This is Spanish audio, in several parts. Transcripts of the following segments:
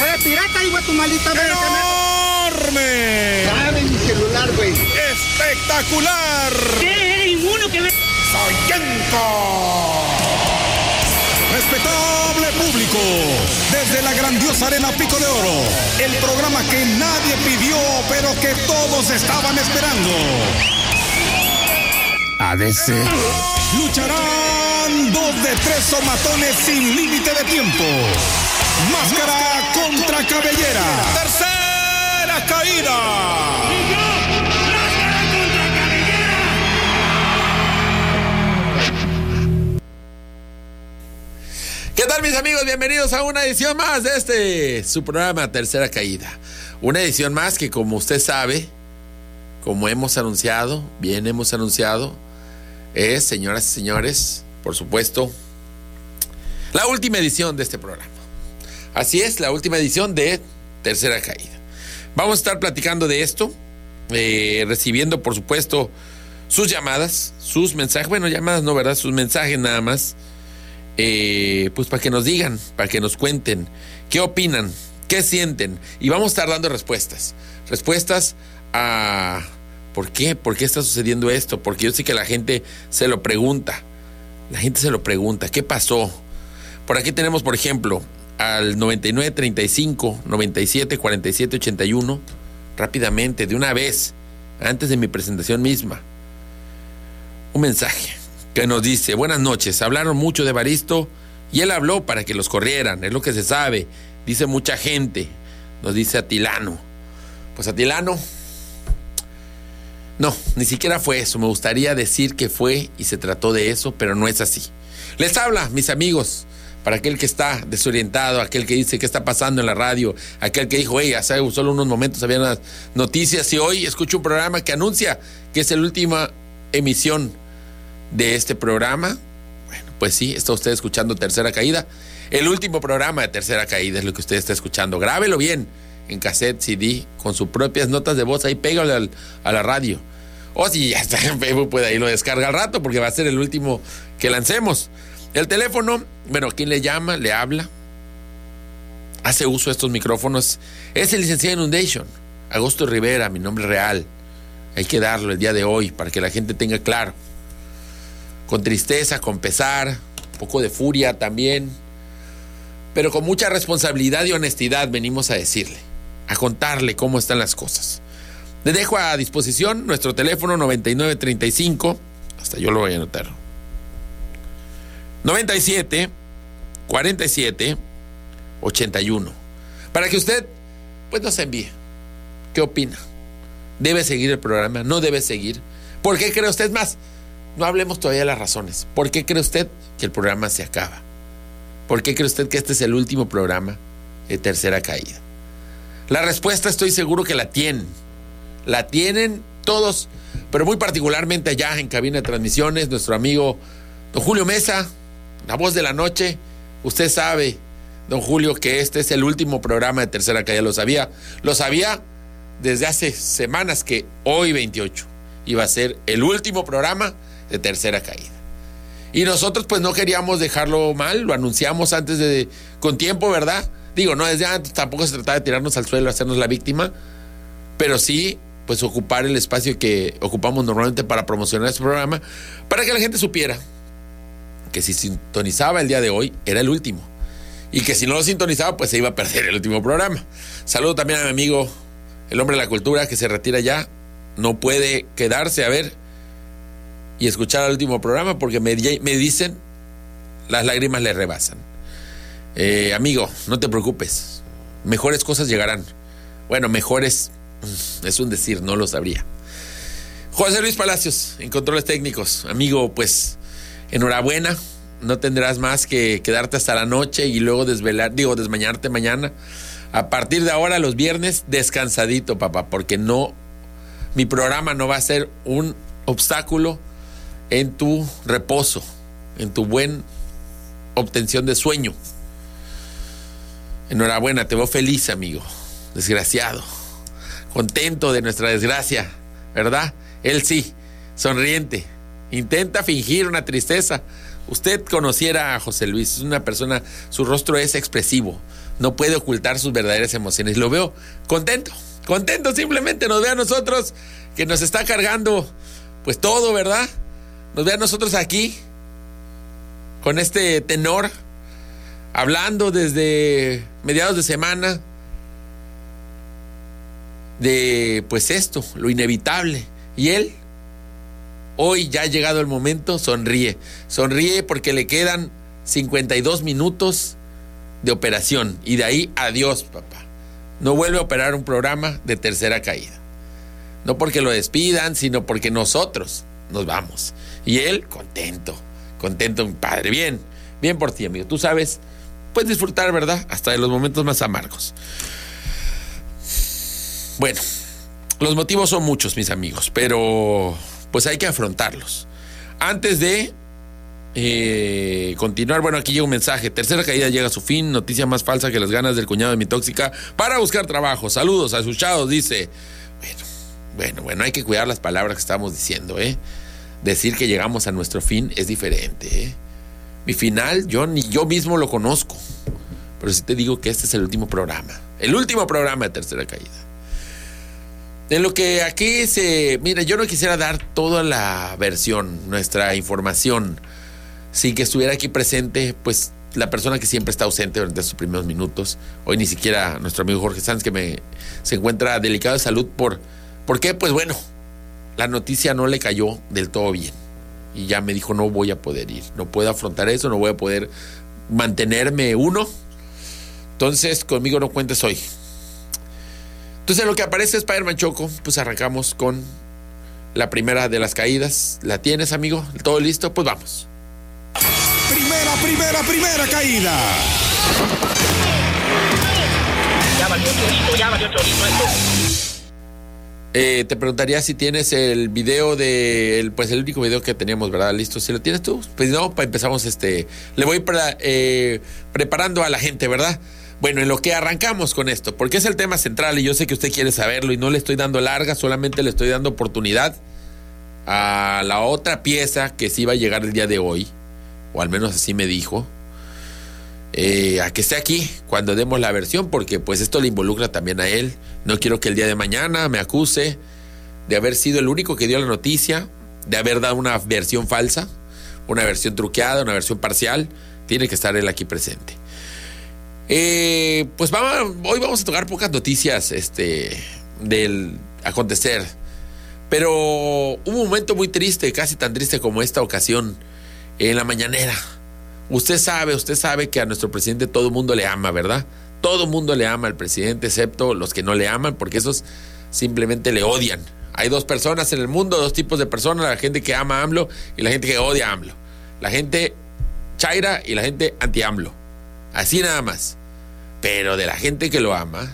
eres pirata, hijo de tu maldita madre. ¡Enorme! Dame mi celular, güey. ¡Espectacular! ¿Qué? ¿Eres inmuno que me... ¡Soyenco! Respetable público, desde la grandiosa arena Pico de Oro, el programa que nadie pidió, pero que todos estaban esperando. ADC. Lucharán dos de tres somatones sin límite de tiempo. Máscara contra cabellera. Tercera caída. ¿Qué tal mis amigos? Bienvenidos a una edición más de este, su programa Tercera Caída. Una edición más que como usted sabe, como hemos anunciado, bien hemos anunciado, es, señoras y señores, por supuesto, la última edición de este programa. Así es, la última edición de Tercera Caída. Vamos a estar platicando de esto, eh, recibiendo por supuesto sus llamadas, sus mensajes, bueno, llamadas no, ¿verdad? Sus mensajes nada más eh, pues para que nos digan, para que nos cuenten qué opinan, qué sienten. Y vamos a estar dando respuestas. Respuestas a por qué, por qué está sucediendo esto. Porque yo sé que la gente se lo pregunta. La gente se lo pregunta, ¿qué pasó? Por aquí tenemos, por ejemplo, al 9935 97 47 81, rápidamente, de una vez, antes de mi presentación misma. Un mensaje que nos dice, buenas noches, hablaron mucho de Baristo y él habló para que los corrieran, es lo que se sabe, dice mucha gente, nos dice Atilano. Pues Atilano, no, ni siquiera fue eso, me gustaría decir que fue y se trató de eso, pero no es así. Les habla, mis amigos, para aquel que está desorientado, aquel que dice qué está pasando en la radio, aquel que dijo, hey, hace solo unos momentos había unas noticias y hoy escucho un programa que anuncia que es la última emisión de este programa. Bueno, pues sí, está usted escuchando Tercera Caída. El último programa de Tercera Caída es lo que usted está escuchando. Grábelo bien en cassette, CD, con sus propias notas de voz. Ahí pégale al, a la radio. O si ya está en Facebook, puede ahí lo descarga al rato porque va a ser el último que lancemos. El teléfono, bueno, ¿quién le llama? ¿Le habla? Hace uso de estos micrófonos. Es el licenciado Inundation. Agosto Rivera, mi nombre real. Hay que darlo el día de hoy para que la gente tenga claro con tristeza, con pesar, un poco de furia también, pero con mucha responsabilidad y honestidad venimos a decirle, a contarle cómo están las cosas. Le dejo a disposición nuestro teléfono 9935, hasta yo lo voy a anotar. 97 47 81. Para que usted pues nos envíe. ¿Qué opina? ¿Debe seguir el programa? ¿No debe seguir? ¿Por qué cree usted más? No hablemos todavía de las razones. ¿Por qué cree usted que el programa se acaba? ¿Por qué cree usted que este es el último programa de tercera caída? La respuesta estoy seguro que la tienen. La tienen todos, pero muy particularmente allá en cabina de transmisiones, nuestro amigo don Julio Mesa, la voz de la noche. Usted sabe, don Julio, que este es el último programa de tercera caída. Lo sabía. Lo sabía desde hace semanas que hoy 28 iba a ser el último programa de tercera caída. Y nosotros pues no queríamos dejarlo mal, lo anunciamos antes de, con tiempo, ¿verdad? Digo, no desde antes, tampoco se trataba de tirarnos al suelo, hacernos la víctima, pero sí pues ocupar el espacio que ocupamos normalmente para promocionar este programa, para que la gente supiera que si sintonizaba el día de hoy era el último. Y que si no lo sintonizaba, pues se iba a perder el último programa. Saludo también a mi amigo, el hombre de la cultura, que se retira ya. No puede quedarse a ver y escuchar el último programa porque me, dicen las lágrimas le rebasan. Eh, amigo, no te preocupes. Mejores cosas llegarán. Bueno, mejores es un decir, no lo sabría. José Luis Palacios, en controles técnicos. Amigo, pues enhorabuena. No tendrás más que quedarte hasta la noche y luego desvelar, digo, desmañarte mañana. A partir de ahora, los viernes, descansadito, papá, porque no, mi programa no va a ser un obstáculo en tu reposo, en tu buen obtención de sueño. Enhorabuena, te veo feliz, amigo. Desgraciado. Contento de nuestra desgracia, ¿verdad? Él sí, sonriente. Intenta fingir una tristeza usted conociera a José Luis, es una persona, su rostro es expresivo, no puede ocultar sus verdaderas emociones. Lo veo contento, contento simplemente, nos ve a nosotros que nos está cargando pues todo, ¿verdad? Nos ve a nosotros aquí con este tenor, hablando desde mediados de semana de pues esto, lo inevitable. Y él, hoy ya ha llegado el momento, sonríe. Sonríe porque le quedan 52 minutos de operación. Y de ahí, adiós, papá. No vuelve a operar un programa de tercera caída. No porque lo despidan, sino porque nosotros nos vamos. Y él, contento, contento, mi padre. Bien, bien por ti, amigo. Tú sabes, puedes disfrutar, ¿verdad? Hasta de los momentos más amargos. Bueno, los motivos son muchos, mis amigos, pero pues hay que afrontarlos. Antes de eh, continuar, bueno, aquí llega un mensaje. Tercera caída llega a su fin. Noticia más falsa que las ganas del cuñado de mi tóxica para buscar trabajo. Saludos, asustados, dice. Bueno, bueno, bueno, hay que cuidar las palabras que estamos diciendo, ¿eh? Decir que llegamos a nuestro fin es diferente, ¿eh? Mi final, yo ni yo mismo lo conozco. Pero sí te digo que este es el último programa. El último programa de Tercera Caída. En lo que aquí se. Mira, yo no quisiera dar toda la versión, nuestra información, sin que estuviera aquí presente, pues la persona que siempre está ausente durante estos primeros minutos. Hoy ni siquiera nuestro amigo Jorge Sanz, que me, se encuentra delicado de salud por. ¿Por qué? Pues bueno, la noticia no le cayó del todo bien. Y ya me dijo, no voy a poder ir, no puedo afrontar eso, no voy a poder mantenerme uno. Entonces, conmigo no cuentes hoy. Entonces, lo que aparece es Spider-Man Choco, pues arrancamos con la primera de las caídas. ¿La tienes, amigo? ¿Todo listo? Pues vamos. Primera, primera, primera caída. Ya valió chorito, ya valió chorito esto. Eh, te preguntaría si tienes el video de, el, pues el único video que teníamos, ¿verdad? Listo. Si lo tienes tú, pues no, empezamos este, le voy para, eh, preparando a la gente, ¿verdad? Bueno, en lo que arrancamos con esto, porque es el tema central y yo sé que usted quiere saberlo y no le estoy dando larga, solamente le estoy dando oportunidad a la otra pieza que sí va a llegar el día de hoy, o al menos así me dijo, eh, a que esté aquí cuando demos la versión, porque pues esto le involucra también a él. No quiero que el día de mañana me acuse de haber sido el único que dio la noticia, de haber dado una versión falsa, una versión truqueada, una versión parcial. Tiene que estar él aquí presente. Eh, pues vamos, hoy vamos a tocar pocas noticias este, del acontecer. Pero un momento muy triste, casi tan triste como esta ocasión, en la mañanera. Usted sabe, usted sabe que a nuestro presidente todo el mundo le ama, ¿verdad? Todo el mundo le ama al presidente, excepto los que no le aman, porque esos simplemente le odian. Hay dos personas en el mundo, dos tipos de personas, la gente que ama a AMLO y la gente que odia AMLO. La gente chaira y la gente anti-AMLO. Así nada más. Pero de la gente que lo ama,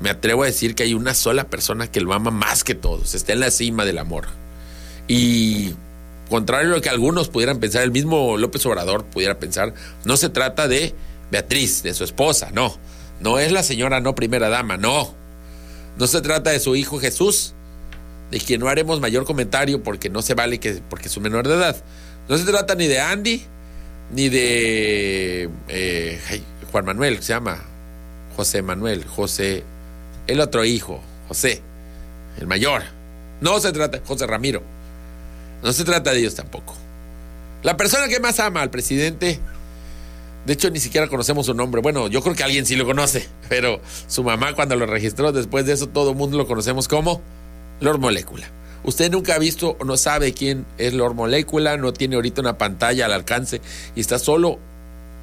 me atrevo a decir que hay una sola persona que lo ama más que todos. Está en la cima del amor. Y contrario a lo que algunos pudieran pensar, el mismo López Obrador pudiera pensar, no se trata de Beatriz, de su esposa, no. No es la señora no primera dama, no. No se trata de su hijo Jesús, de quien no haremos mayor comentario porque no se vale que porque es un menor de edad. No se trata ni de Andy, ni de eh, Juan Manuel, se llama José Manuel, José, el otro hijo, José, el mayor. No se trata, José Ramiro. No se trata de ellos tampoco. La persona que más ama al presidente, de hecho ni siquiera conocemos su nombre. Bueno, yo creo que alguien sí lo conoce, pero su mamá cuando lo registró, después de eso todo el mundo lo conocemos como Lord Molécula. Usted nunca ha visto o no sabe quién es Lord Molécula, no tiene ahorita una pantalla al alcance y está solo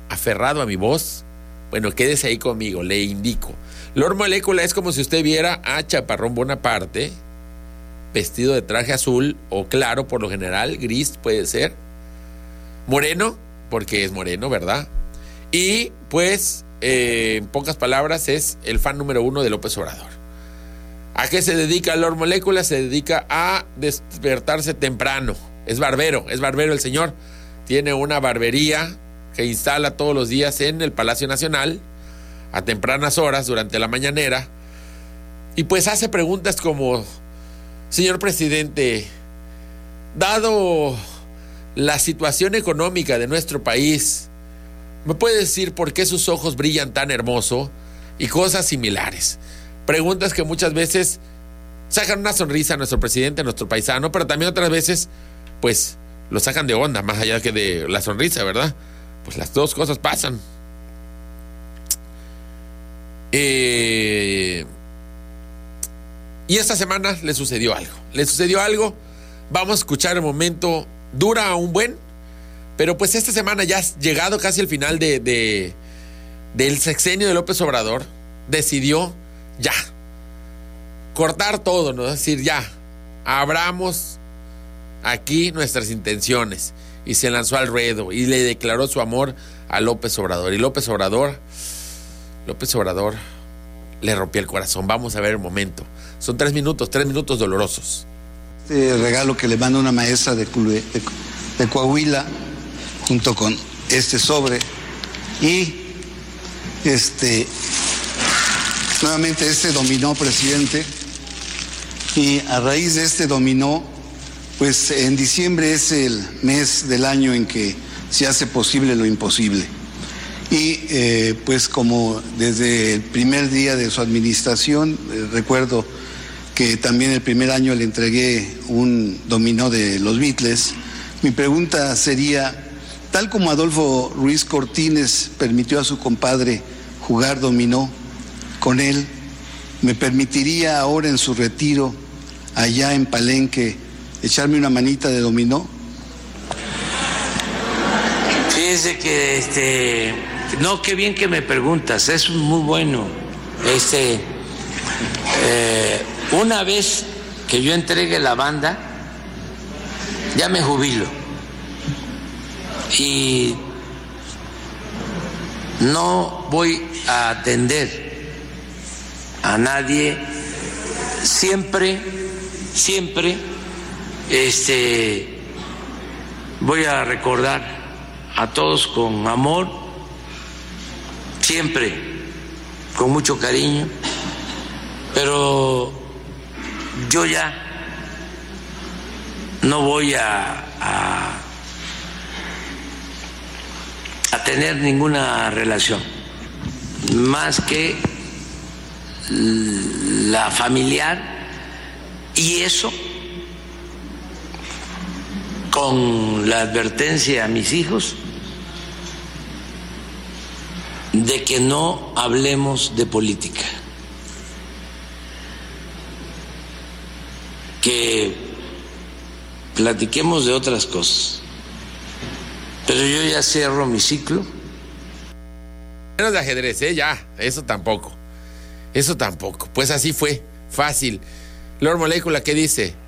aferrado a mi voz. Bueno, quédese ahí conmigo, le indico. Lord Molécula es como si usted viera a Chaparrón Bonaparte vestido de traje azul o claro, por lo general, gris puede ser. Moreno, porque es moreno, ¿verdad? Y pues, eh, en pocas palabras, es el fan número uno de López Obrador. ¿A qué se dedica Lord Molécula? Se dedica a despertarse temprano. Es barbero, es barbero el señor. Tiene una barbería que instala todos los días en el Palacio Nacional a tempranas horas durante la mañanera. Y pues hace preguntas como, señor presidente, dado la situación económica de nuestro país, ¿me puede decir por qué sus ojos brillan tan hermoso? Y cosas similares. Preguntas que muchas veces sacan una sonrisa a nuestro presidente, a nuestro paisano, pero también otras veces, pues, lo sacan de onda, más allá que de la sonrisa, ¿verdad? Pues las dos cosas pasan. Eh, y esta semana le sucedió algo. Le sucedió algo. Vamos a escuchar el momento. Dura un buen. Pero pues esta semana ya ha llegado casi el final de, de, del sexenio de López Obrador. Decidió ya. Cortar todo, ¿no? Decir, ya. Abramos aquí nuestras intenciones. Y se lanzó al ruedo y le declaró su amor a López Obrador. Y López Obrador López Obrador le rompió el corazón. Vamos a ver el momento. Son tres minutos, tres minutos dolorosos. Este regalo que le manda una maestra de, de, Coahuila junto con este sobre y este nuevamente este dominó presidente y a raíz de este dominó pues en diciembre es el mes del año en que se hace posible lo imposible. Y eh, pues como desde el primer día de su administración, eh, recuerdo que también el primer año le entregué un dominó de los Beatles, mi pregunta sería, tal como Adolfo Ruiz Cortines permitió a su compadre jugar dominó con él, ¿me permitiría ahora en su retiro, allá en Palenque, echarme una manita de dominó? Fíjese que este no, qué bien que me preguntas, es muy bueno. Este, eh, una vez que yo entregue la banda, ya me jubilo. Y no voy a atender a nadie, siempre, siempre, este, voy a recordar a todos con amor siempre con mucho cariño, pero yo ya no voy a, a, tener ninguna relación más que la familiar y eso con la advertencia a mis hijos de que no hablemos de política, que platiquemos de otras cosas. Pero yo ya cierro mi ciclo. Menos de ajedrez, ¿eh? Ya, eso tampoco. Eso tampoco. Pues así fue, fácil. Lord Molécula, ¿qué dice?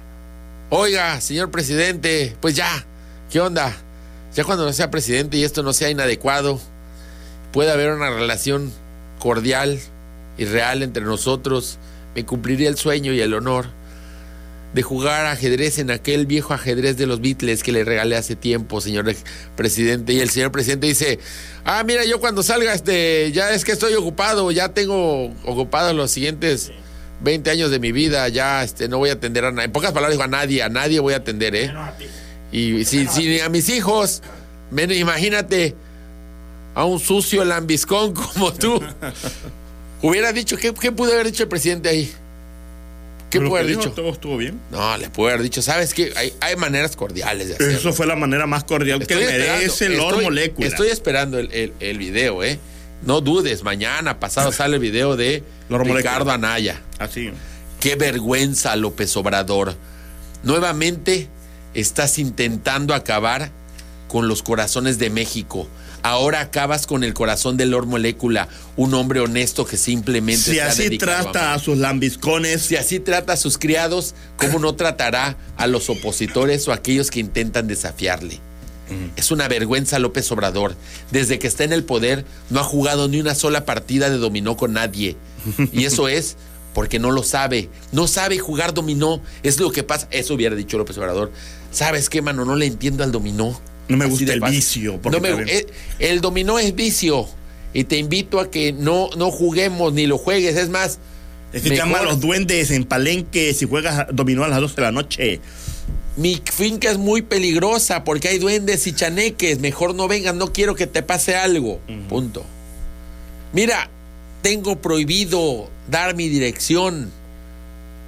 Oiga, señor presidente, pues ya, ¿qué onda? Ya cuando no sea presidente y esto no sea inadecuado, puede haber una relación cordial y real entre nosotros, me cumpliría el sueño y el honor de jugar ajedrez en aquel viejo ajedrez de los Beatles que le regalé hace tiempo, señor presidente. Y el señor presidente dice, ah, mira, yo cuando salga, este, ya es que estoy ocupado, ya tengo ocupados los siguientes 20 años de mi vida, ya este, no voy a atender a nadie. En pocas palabras digo a nadie, a nadie voy a atender, ¿eh? Y si, si a mis hijos, imagínate, a un sucio lambiscón como tú. Hubiera dicho, ¿qué, ¿qué, pudo haber dicho el presidente ahí? ¿Qué pudo haber dicho? ¿Todo estuvo bien? No, le pudo haber dicho, ¿sabes qué? Hay, hay maneras cordiales de hacerlo. Eso fue la manera más cordial que merece el Lord Molécula. Estoy esperando el, el, el, video, ¿eh? No dudes, mañana, pasado sale el video de Ricardo Anaya. Así. Qué vergüenza, López Obrador. Nuevamente estás intentando acabar con los corazones de México ahora acabas con el corazón de Lord Molécula, un hombre honesto que simplemente... Si así trata a, sus lambiscones. Si así trata a sus criados, ¿cómo no tratará a los opositores o a aquellos que intentan desafiarle? Es una vergüenza López Obrador. Desde que está en el poder no ha jugado ni una sola partida de dominó con nadie. Y eso es porque no lo sabe. No sabe jugar dominó. Es lo que pasa. Eso hubiera dicho López Obrador. ¿Sabes qué, mano? No le entiendo al dominó. No me gusta el vicio. No me, eh, el, dominó es vicio. Y te invito a que no, no juguemos ni lo juegues. Es más. Es que llama a los duendes en Palenque si juegas dominó a las 12 de la noche. Mi finca es muy peligrosa porque hay duendes y chaneques. Mejor no vengas, no quiero que te pase algo. Punto. Mira, tengo prohibido dar mi dirección.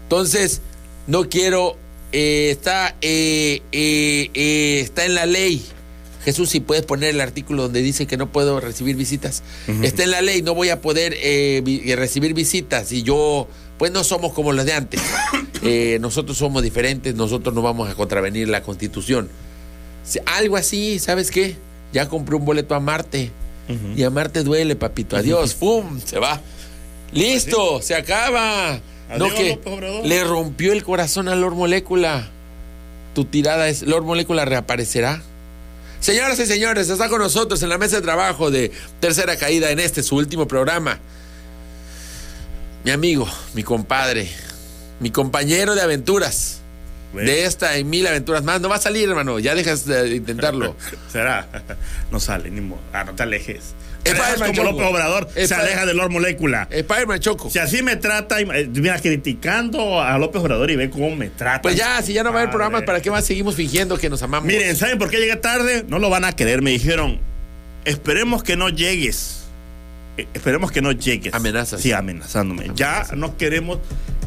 Entonces, no quiero. eh, está, eh, eh, está en la ley. Jesús, si puedes poner el artículo donde dice que no puedo recibir visitas. Está en la ley, no voy a poder recibir visitas. Y yo, pues no somos como los de antes. Eh, nosotros somos diferentes, nosotros no vamos a contravenir la constitución. Si- Algo así, ¿sabes qué? Ya compré un boleto a Marte. Y a Marte duele, papito. Adiós, ¡pum! Se va. ¡Listo! ¡Se acaba! no Adiós, que López Obrador. le rompió el corazón a Lord Molécula. Tu tirada es, Lord Molécula reaparecerá. Señoras y señores, está con nosotros en la mesa de trabajo de Tercera Caída en este, su último programa. Mi amigo, mi compadre, mi compañero de aventuras. Bueno. De esta y mil aventuras más. No va a salir, hermano. Ya dejas de intentarlo. Será. No sale, ni modo. Ah, no te alejes. Spider-Man como Choco. López Obrador, se aleja de Lord Molécula. Spider-Man Choco. Si así me trata, y- eh, mira, criticando a López Obrador y ve cómo me trata. Pues ya, si ya no va a haber programas, ¿para qué más seguimos fingiendo que nos amamos? Miren, ¿saben por qué llegué tarde? No lo van a querer. Me dijeron, esperemos que no llegues. Eh, Esperemos que no llegues. Amenazas. Sí, amenazándome. Ya no queremos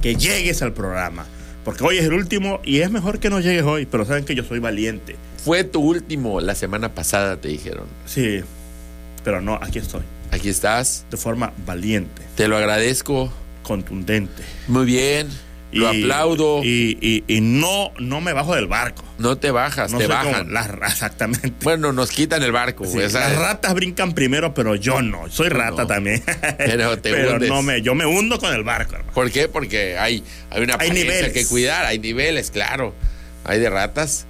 que llegues al programa. Porque hoy es el último y es mejor que no llegues hoy. Pero saben que yo soy valiente. Fue tu último la semana pasada, te dijeron. Sí. Pero no, aquí estoy. Aquí estás. De forma valiente, Te lo agradezco. contundente. Muy bien. Lo aplaudo. Y, y- y no, no me bajo del barco. no te bajas, No te bajan. las exactamente. Bueno, nos quitan el barco. Sí, las ratas brincan primero, pero yo no. Soy rata no. también. Pero te Pero hundes. no me, yo me hundo con el barco, hermano. ¿Por qué? Porque hay, hay una Hay niveles. que cuidar, hay niveles, claro. Hay de ratas.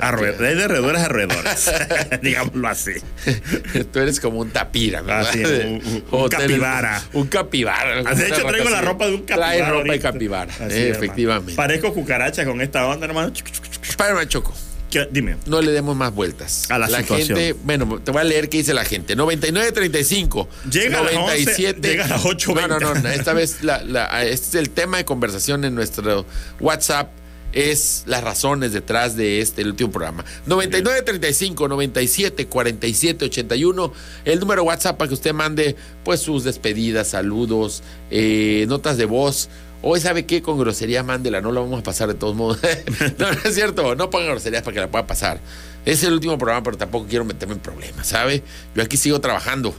Hay de roedores a roedores. Digámoslo así. Tú eres como un tapira, ¿verdad? Así, un- un- un capibara. Un capibara. Ah, De hecho, traigo la ropa de un capibara. Trae ropa de capibara, eh, efectivamente. Parezco cucaracha con esta onda, hermano. Spider-Man Choco. ¿Qué? Dime. No le demos más vueltas. A la situación. gente, bueno, te voy a leer qué dice la gente. 9935. Llega a las 11, 97. llega a las 8:20. No, no, no. Esta vez la, la- este es el tema de conversación en nuestro WhatsApp. Es las razones detrás de este el último programa. 9935 97 47 81. El número WhatsApp para que usted mande pues sus despedidas, saludos, eh, notas de voz. Hoy sabe qué, con grosería mándela, no la vamos a pasar de todos modos. no, no es cierto, no ponga groserías para que la pueda pasar. Es el último programa, pero tampoco quiero meterme en problemas, ¿sabe? Yo aquí sigo trabajando,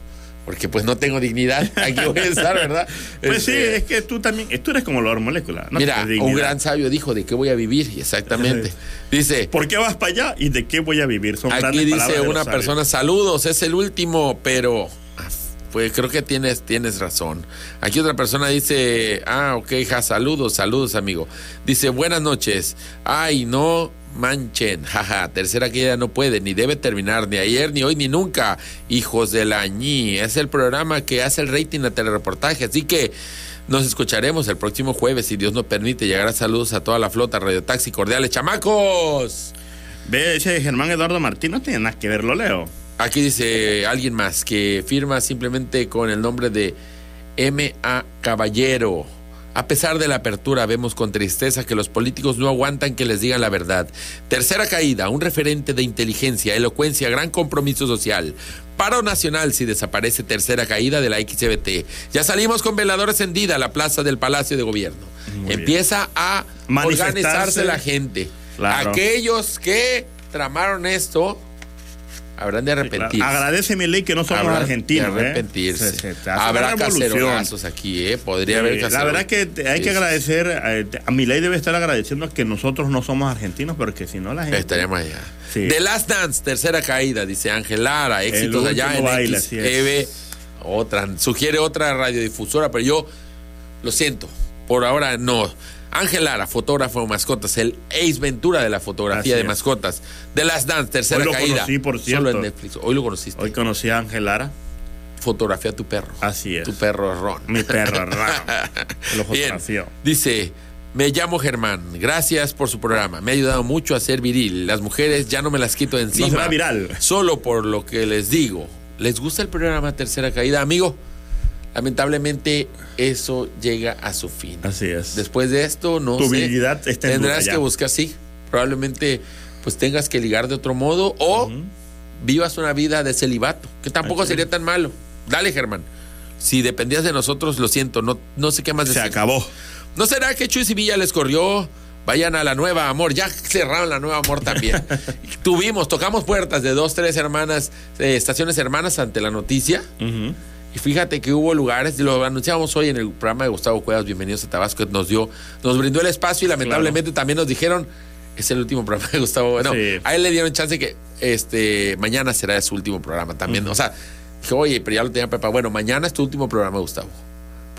porque pues no tengo dignidad. Aquí voy a estar, ¿verdad? Pues sí, Este, es que tú también, tú eres como la molécula. No Mira, un gran sabio dijo de qué voy a vivir, exactamente. Dice, ¿Por qué vas para allá y de qué voy a vivir? Son Aquí dice una persona, saludos, es el último, pero pues creo que tienes, tienes razón. Aquí otra persona dice, ah, ok, ja, saludos, saludos, amigo. Dice, buenas noches. Ay, no manchen, jaja, tercera que ya no puede, ni debe terminar, ni ayer, ni hoy, ni nunca. Hijos de la ñi, es el programa que hace el rating a telereportaje, así que... Nos escucharemos el próximo jueves, si Dios nos permite. Llegará saludos a toda la flota Radio Taxi Cordiales. ¡Chamacos! Ve, ese Germán Eduardo Martín no tiene nada que ver, lo leo. Aquí dice alguien más que firma simplemente con el nombre de M.A. Caballero. A pesar de la apertura, vemos con tristeza que los políticos no aguantan que les digan la verdad. Tercera caída, un referente de inteligencia, elocuencia, gran compromiso social. Paro nacional si desaparece tercera caída de la XBT. Ya salimos con veladora encendida a la plaza del Palacio de Gobierno. Muy Empieza a organizarse la gente. Claro. Aquellos que tramaron esto habrán de arrepentirse. Claro. Agradece mi ley que no somos argentinos. que ¿eh? arrepentirse. Se- se te hace Habrá cacerolazos aquí, ¿eh? Podría haber la cacerolazos. verdad que te- hay que agradecer, eh, a mi ley debe estar agradeciendo que nosotros no somos argentinos, porque si no la gente... Estaríamos allá. Sí. The Last Dance, tercera caída, dice Ángel Lara. Éxitos allá en es. XEV. Otra, sugiere otra radiodifusora, pero yo lo siento. Por ahora no. Ángel Lara, fotógrafo de mascotas, el Ace Ventura de la fotografía de mascotas. The Last Dance, tercera Hoy lo caída. conocí, por Solo cierto. en Netflix. Hoy lo conociste. Hoy conocí a Ángel Lara, Fotografía a tu perro. así es. Tu perro Ron. Mi perro raro. Lo Bien. fotografió. Dice, me llamo Germán, gracias por su programa. Me ha ayudado mucho a ser viril. Las mujeres ya no me las quito de encima. será viral. Solo por lo que les digo. ¿Les gusta el programa Tercera Caída, amigo? Lamentablemente eso llega a su fin. Así es. Después de esto, no Tu sé, habilidad está en tendrás que buscar, sí, probablemente pues tengas que ligar de otro modo o vivas una vida de celibato, que tampoco sería tan malo. Dale, Germán. Si dependías de nosotros, lo siento, no, no sé qué más Se decir. acabó. ¿No será que Chuy Villa les corrió? Vayan a la nueva amor. Ya cerraron la nueva amor también. Tuvimos, tocamos puertas de dos, tres hermanas, eh, estaciones hermanas ante la noticia. Y fíjate que hubo lugares, lo anunciamos hoy en el programa de Gustavo Cuevas, Bienvenidos a Tabasco, nos dio, nos brindó el espacio y lamentablemente también nos dijeron, es el último programa de Gustavo. No, Sí. a él le dieron chance que este mañana será su último programa también. O sea, dije, oye, pero ya lo tenía preparado. Bueno, mañana es tu último programa, Gustavo.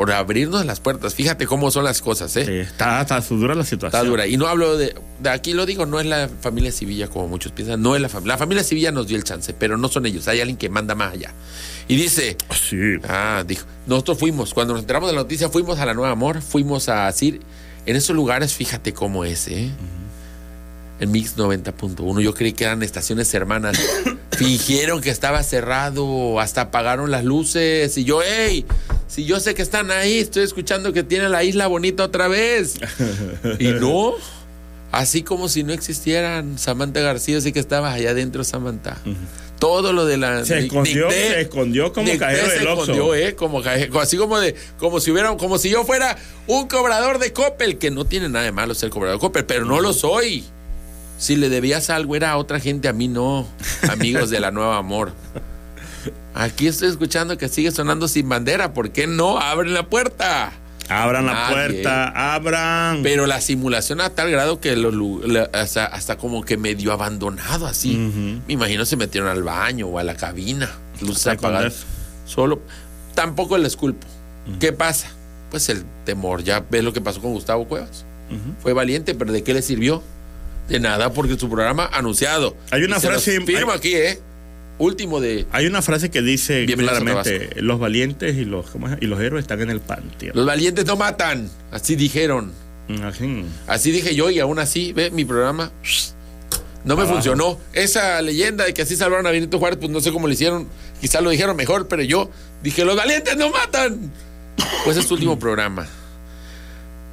Por abrirnos las puertas. Fíjate cómo son las cosas, ¿eh? Sí, está, está dura la situación. Está dura. Y no hablo de, de aquí lo digo, no es la familia Sevilla como muchos piensan, no es la familia. La familia Sevilla nos dio el chance, pero no son ellos, hay alguien que manda más allá. Y dice, Sí. ah, dijo, nosotros fuimos, cuando nos enteramos de la noticia, fuimos a la Nueva Amor, fuimos a decir, en esos lugares, fíjate cómo es, ¿eh? El Mix 90.1, yo creí que eran estaciones hermanas. Fingieron que estaba cerrado, hasta apagaron las luces. Y yo, hey, si yo sé que están ahí, estoy escuchando que tienen la isla bonita otra vez. Y no, así como si no existieran. Samantha García, sí que estabas allá adentro, Samantha. Todo lo de la. Se escondió, se escondió como cajero se del Oxxo. escondió, ¿eh? Como, caje- así como de, como si hubiera, como si yo fuera un cobrador de Coppel, que no tiene nada de malo ser cobrador de Coppel, pero no lo soy. Si le debías algo era a otra gente, a mí no, amigos de la Nueva Amor. Aquí estoy escuchando que sigue sonando sin bandera. ¿Por qué no abren la puerta? Abran la puerta, abran. Pero la simulación a tal grado que hasta, hasta como que medio abandonado así. Me imagino se metieron al baño o a la cabina. Luces apagadas. Solo. Tampoco les culpo. ¿Qué pasa? Pues el temor. Ya ves lo que pasó con Gustavo Cuevas. Fue valiente, pero ¿de qué le sirvió? De nada, porque su programa anunciado. Hay una Y frase- Firmo hay- aquí, ¿eh? Último de. Hay una frase que dice claramente: los valientes y los, ¿cómo es? y los héroes están en el panteón. Los valientes no matan. Así dijeron. Así. Así dije yo y aún así, ve, mi programa no me Abajo. funcionó. Esa leyenda de que así salvaron a Benito Juárez, pues no sé cómo lo hicieron. Quizá lo dijeron mejor, pero yo dije, los valientes no matan. Pues es tu último programa.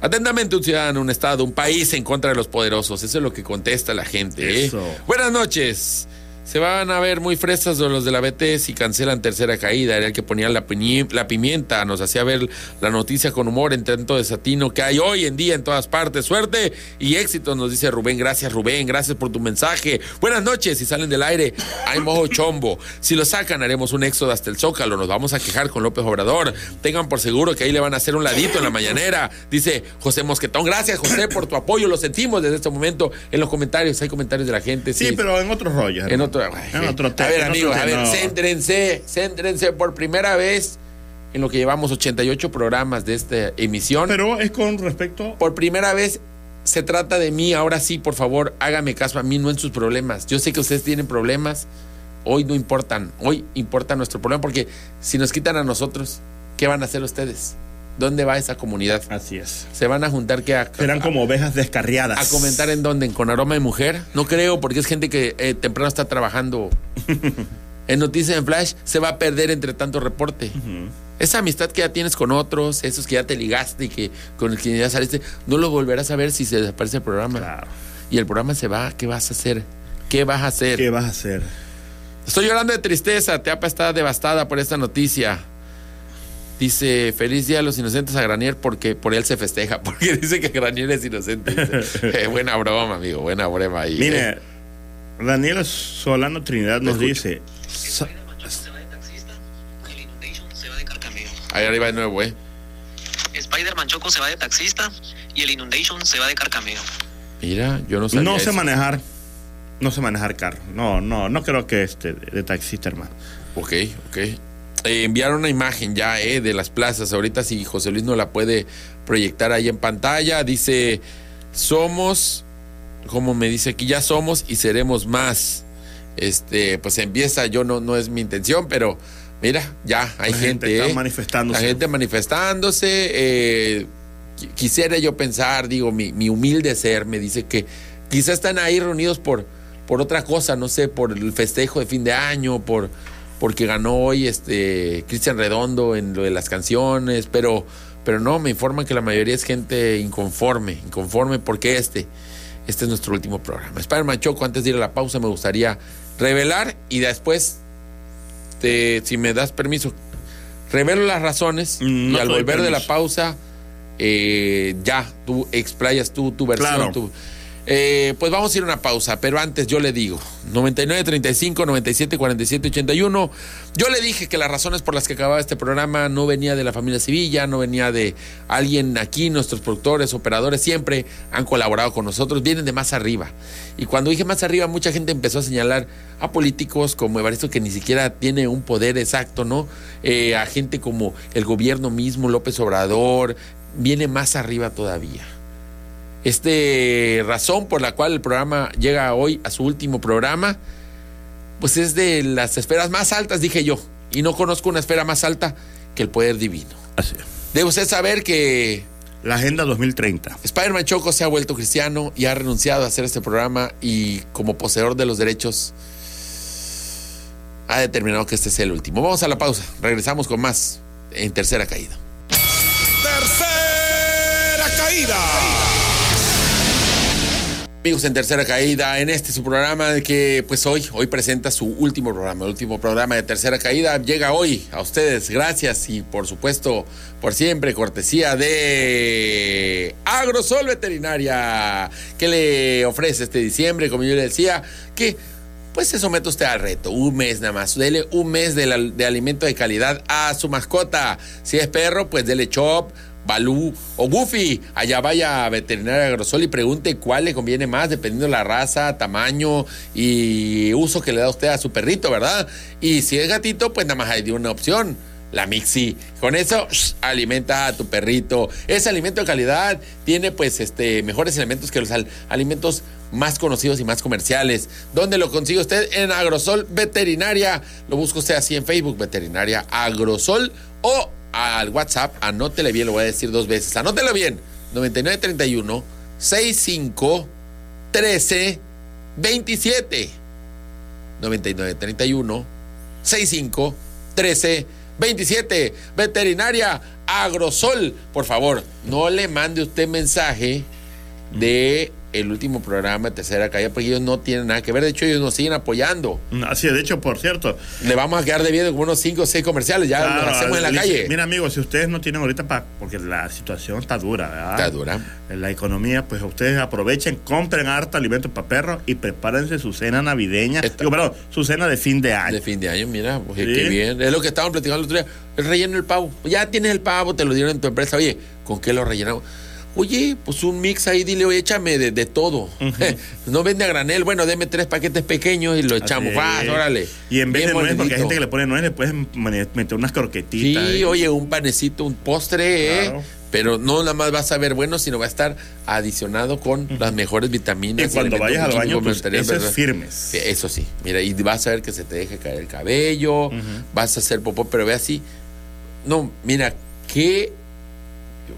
Atentamente un ciudadano, un estado, un país en contra de los poderosos. Eso es lo que contesta la gente. ¿eh? Buenas noches. Se van a ver muy fresas los de la BT si cancelan tercera caída. Era el que ponía la, la pimienta. Nos hacía ver la noticia con humor en tanto desatino que hay hoy en día en todas partes. Suerte y éxito, nos dice Rubén. Gracias, Rubén. Gracias por tu mensaje. Buenas noches. Si salen del aire, hay mojo chombo. Si lo sacan, haremos un éxodo hasta el Zócalo. Nos vamos a quejar con López Obrador. Tengan por seguro que ahí le van a hacer un ladito en la mañanera. Dice José Mosquetón. Gracias, José, por tu apoyo. Lo sentimos desde este momento en los comentarios. Hay comentarios de la gente. Sí, pero en otros rollos. En. Otro, En otro a ver, amigos, a ver, céntrense, céntrense por primera vez en lo que llevamos 88 programas de esta emisión. Pero es con respecto. por primera vez se trata de mí. Ahora sí, por favor, hágame caso a mí, no en sus problemas. Yo sé que ustedes tienen problemas. Hoy no importan. Hoy importa nuestro problema porque si nos quitan a nosotros, ¿qué van a hacer ustedes? ¿Dónde va esa comunidad? Así es. ¿Se van a juntar que Serán como ovejas descarriadas. a comentar en dónde, en con aroma de mujer. No creo, porque es gente que eh, temprano está trabajando. en Noticias en Flash se va a perder entre tanto reporte. Esa amistad que ya tienes con otros, esos que ya te ligaste y que con el que ya saliste, no lo volverás a ver si se desaparece el programa. Claro. Y el programa se va, ¿qué vas a hacer? ¿Qué vas a hacer? ¿Qué vas a hacer? Estoy llorando de tristeza. Teapa está devastada por esta noticia. Dice, feliz día a los inocentes a Granier porque por él se festeja, porque dice que Granier es inocente. Dice. Eh, buena broma, amigo, buena broma ahí. Mire, eh. Daniela Solano Trinidad nos escucho. dice: se va de taxista, el Inundation se va de carcameo. Ahí arriba de nuevo, eh. Spider-Man Choco se va de taxista y el Inundation se va de carcameo. Mira, yo no sabía No sé eso. manejar. No sé manejar carro. No, no, no creo que este de, de taxista, hermano. Ok, ok. Eh, enviaron una imagen ya eh, de las plazas. Ahorita si José Luis no la puede proyectar ahí en pantalla, dice, somos, como me dice aquí, ya somos y seremos más. Este, pues empieza, yo no, no es mi intención, pero mira, ya hay La gente. gente está eh. manifestándose. La gente manifestándose. eh, qui- quisiera yo pensar, digo, mi, mi humilde ser me dice que quizá están ahí reunidos por, por otra cosa, no sé, por el festejo de fin de año, por, porque ganó hoy este Cristian Redondo en lo de las canciones, pero, pero no, me informan que la mayoría es gente inconforme, inconforme porque este, este es nuestro último programa. Spider-Man Choco, antes de ir a la pausa, me gustaría revelar y después, te- si me das permiso, revelo las razones Mm, y al volver de la pausa, eh, ya, tú explayas tú, tu versión. Claro. tu- eh, pues vamos a ir a una pausa, pero antes yo le digo, 99 35 97 47 81. Yo le dije que las razones por las que acababa este programa no venía de la familia Sevilla, no venía de alguien aquí, nuestros productores, operadores siempre han colaborado con nosotros, vienen de más arriba. Y cuando dije más arriba, mucha gente empezó a señalar a políticos como Evaristo que ni siquiera tiene un poder exacto, ¿no? Eh, a gente como el gobierno mismo, López Obrador, viene más arriba todavía. Este razón por la cual el programa llega hoy a su último programa, pues es de las esferas más altas, dije yo. Y no conozco una esfera más alta que el poder divino. Así es. Debe usted saber que La Agenda 2030. Spider-Man Choco se ha vuelto cristiano y ha renunciado a hacer este programa y como poseedor de los derechos ha determinado que este es el último. Vamos a la pausa. Regresamos con más en tercera caída. Tercera caída. Amigos en tercera caída, en este su programa que pues hoy, hoy presenta su último programa, el último programa de tercera caída, llega hoy a ustedes, gracias y por supuesto, por siempre, cortesía de Agrosol Veterinaria, que le ofrece este diciembre, como yo le decía, que pues se somete usted al reto, un mes nada más, dele un mes de, de alimento de calidad a su mascota, si es perro, pues dele chop, Balú o Goofy. Allá vaya a Veterinaria Agrosol y pregunte cuál le conviene más, dependiendo de la raza, tamaño y uso que le da usted a su perrito, ¿verdad? Y si es gatito, pues nada más hay de una opción. La Mixi. Con eso alimenta a tu perrito. Es alimento de calidad. Tiene pues este mejores elementos que los al- alimentos más conocidos y más comerciales. ¿Dónde lo consigue usted? En Agrosol Veterinaria. Lo busca usted así en Facebook, Veterinaria Agrosol o al WhatsApp. Anótele bien, lo voy a decir dos veces. Anótelo bien. 9931 65 13 27. 9931 65 13 27. Veterinaria Agrosol. Por favor, no le mande usted mensaje de el último programa de Tercera Calle, porque ellos no tienen nada que ver. De hecho, ellos nos siguen apoyando. Así es, de hecho, por cierto. Le vamos a quedar debiendo como unos 5 o 6 comerciales. Ya claro, lo hacemos en la dice, calle. Mira, amigos, si ustedes no tienen ahorita para. Porque la situación está dura, ¿verdad? Está dura. En la economía, pues ustedes aprovechen, compren harta alimento para perros y prepárense su cena navideña. Digo, perdón, su cena de fin de año. De fin de año, mira, pues, Sí. qué bien. Es lo que estaban platicando el otro día. El relleno del pavo. Ya tienes el pavo, te lo dieron en tu empresa. Oye, ¿con qué lo rellenamos? Oye, pues un mix ahí, dile, oye, échame de, de todo. no vende a granel. Bueno, deme tres paquetes pequeños y lo echamos. Así ¡Vas, es. órale! Y en vez Bien de nuez, porque hay gente que le pone nuez, le puedes meter unas croquetitas. Sí, ahí. oye, un panecito, un postre, ¿eh? Claro. Pero no nada más va a saber bueno, sino va a estar adicionado con las mejores vitaminas. Y cuando vayas al baño, heces ¿verdad? firmes. Eso sí, mira, y vas a ver que se te deje caer el cabello, vas a hacer popó, pero ve así. No, mira, qué.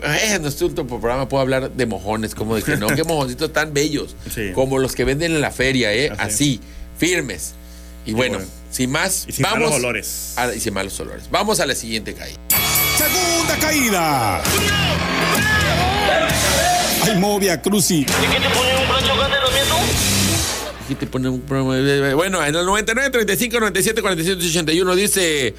Eh, En nuestro último programa puedo hablar de mojones, como de que no, qué mojoncitos tan bellos, Sí. como los que venden en la feria, ¿eh? Así. Así, firmes. Y bueno, bueno. sin más, Y sin vamos. malos olores. a- y sin malos olores. Vamos a la siguiente calle. Segunda caída. Ay, Movia Cruci. Aquí te pone un programa- Bueno, en el 99, 35, 97, 47, 81 dice.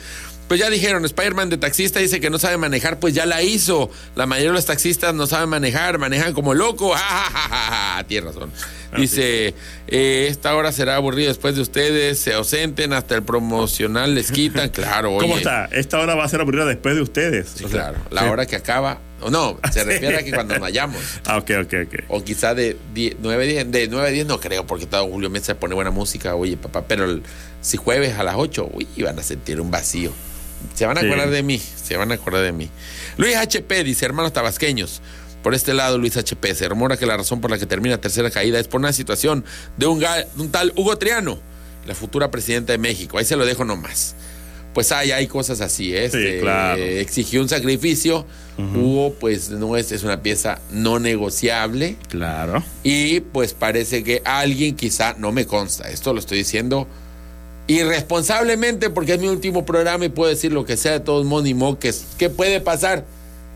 Pues ya dijeron, Spider-Man de taxista dice que no sabe manejar, pues ya la hizo. La mayoría de los taxistas no saben manejar, manejan como loco. Ja, ja, ja, ja, ja. Tiene razón. Dice, eh, esta hora será aburrida después de ustedes, se ausenten, hasta el promocional les quitan. Claro, oye. ¿Cómo está? Esta hora va a ser aburrida después de ustedes. Sí, O sea, claro. La sí. hora que acaba. No, se refiere a que cuando nos vayamos. Ah, ok, ok, ok. O quizá de 10, 9 10, de 9 a 10 no creo, porque todo Julio Mesa pone buena música, oye papá, pero el- si jueves a las 8, uy, van a sentir un vacío. Se van a Sí. acordar de mí, se van a acordar de mí. Luis HP dice, hermanos tabasqueños, por este lado Luis HP, se rumora que la razón por la que termina tercera caída es por una situación de un, tal Hugo Triano, la futura presidenta de México. Ahí se lo dejo nomás. Pues hay, hay cosas así, ¿eh? Este, claro. Exigió un sacrificio. Hugo, pues no es, es una pieza no negociable. Claro. Y pues parece que alguien quizá, no me consta, esto lo estoy diciendo irresponsablemente, porque es mi último programa y puedo decir lo que sea de todos modos, ni modo, que, ¿qué puede pasar?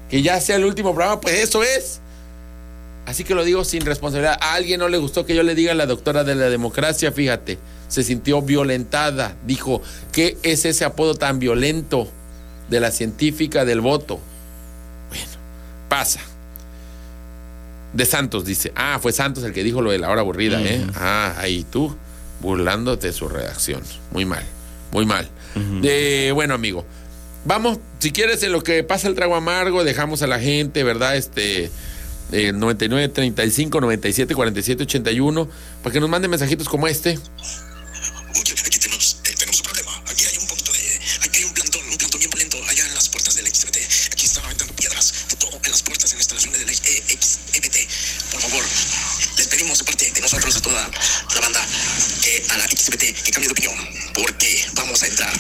Que ya sea el último programa, pues eso es. Así que lo digo sin responsabilidad. A alguien no le gustó que yo le diga a la doctora de la democracia, fíjate, se sintió violentada. Dijo, ¿qué es ese apodo tan violento de la científica del voto? Bueno, pasa. De Santos dice, ah, fue Santos el que dijo lo de la hora aburrida, ¿eh? Ah, ahí tú, burlándote de su redacción. Muy mal, muy mal. De, bueno, amigo, vamos, si quieres, en lo que pasa el trago amargo, dejamos a la gente, ¿verdad? Este, eh, 99 35 97 47 81 para que nos manden mensajitos como este. De opinión. Porque vamos a entrar.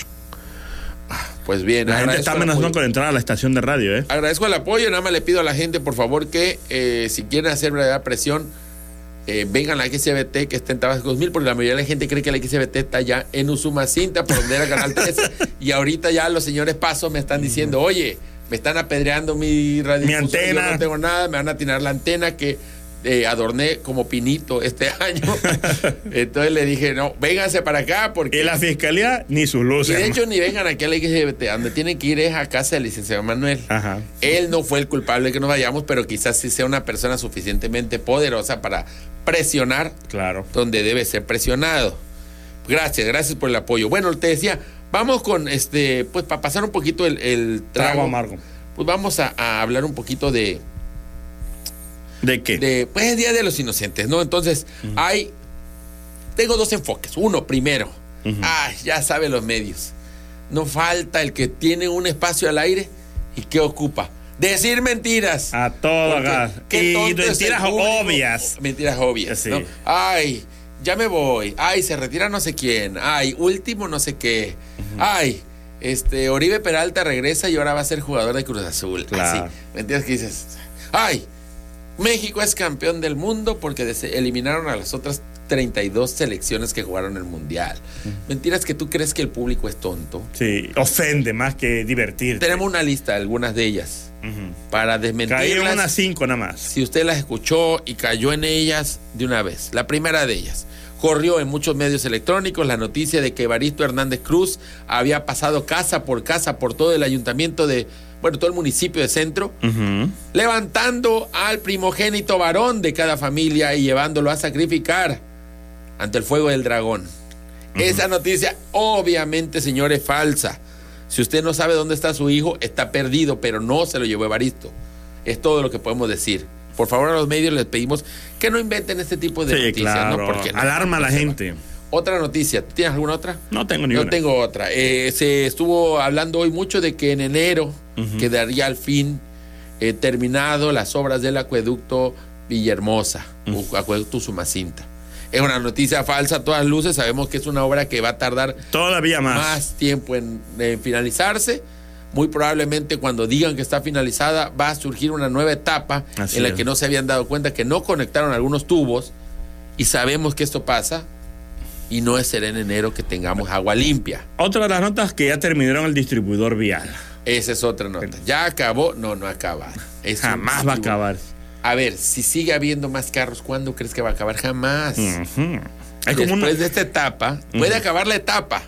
Pues bien, La gente está amenazando con entrar a la estación de radio, ¿eh? Agradezco el apoyo, nada más le pido a la gente, por favor, que eh, si quieren hacer verdadera presión, eh, vengan a la XBT que está en Tabasco 2000, porque la mayoría de la gente cree que la XBT está ya en Usumacinta, por donde era Canal 13, y ahorita ya los señores Paso me están diciendo, oye, me están apedreando mi radio. Mi antena. Yo no tengo nada, me van a tirar la antena que eh, adorné como pinito este año. Entonces le dije, no, vénganse para acá, porque... Y la fiscalía, ni sus Y luces. de hecho ni vengan aquí a la XBT, donde tienen que ir es a casa del licenciado Manuel. Ajá. Él no fue el culpable de que nos vayamos, pero quizás sí sea una persona suficientemente poderosa para presionar Claro. donde debe ser presionado. Gracias, gracias por el apoyo. Bueno, te decía, vamos con este, pues para pasar un poquito el, el trago, Trago amargo. Pues vamos a, a hablar un poquito de, ¿De qué? de, pues Día de los Inocentes, ¿no? Entonces, hay, tengo dos enfoques. Uno, primero, ay, ya sabe los medios. No falta el que tiene un espacio al aire y que ocupa. Decir mentiras. A todo gas. Y mentiras obvias. Mentiras obvias. Sí. ¿no? Ay, ya me voy. Ay, se retira no sé quién. Ay, último no sé qué. Ay, este, Oribe Peralta regresa y ahora va a ser jugador de Cruz Azul. Claro. Así. ¿Mentiras que dices? Ay, México es campeón del mundo porque eliminaron a las otras 32 selecciones que jugaron el Mundial. Mentiras que tú crees que el público es tonto. Sí, ofende más que divertir. Tenemos una lista, algunas de ellas, para desmentirlas. unas cinco nada más. Si usted las escuchó y cayó en ellas de una vez. La primera de ellas. Corrió en muchos medios electrónicos la noticia de que Evaristo Hernández Cruz había pasado casa por casa por todo el ayuntamiento de, bueno, todo el municipio de Centro, levantando al primogénito varón de cada familia y llevándolo a sacrificar ante el fuego del dragón. Esa noticia, obviamente, señor, es falsa. Si usted no sabe dónde está su hijo, está perdido, pero no se lo llevó Evaristo. Es todo lo que podemos decir. Por favor, a los medios les pedimos que no inventen este tipo de Sí, noticias, claro. ¿no? Porque no- Alarma a la va. gente. Otra noticia, ¿tú ¿tienes alguna otra? No tengo ni No tengo otra. Eh, se estuvo hablando hoy mucho de que en enero quedaría al fin eh, terminado las obras del acueducto Villahermosa, o acueducto Sumacinta. Es una noticia falsa a todas luces, sabemos que es una obra que va a tardar Todavía más. más tiempo en, en finalizarse. Muy probablemente cuando digan que está finalizada va a surgir una nueva etapa Así en la es. que no se habían dado cuenta que no conectaron algunos tubos y sabemos que esto pasa y no es será en enero que tengamos agua limpia. Otra de las notas que ya terminaron el distribuidor vial. Esa es otra nota. ¿Ya acabó? No, no acaba. Es Jamás va a acabar. A ver, si sigue habiendo más carros, ¿cuándo crees que va a acabar? Jamás. Como Después una- de esta etapa, puede acabar la etapa,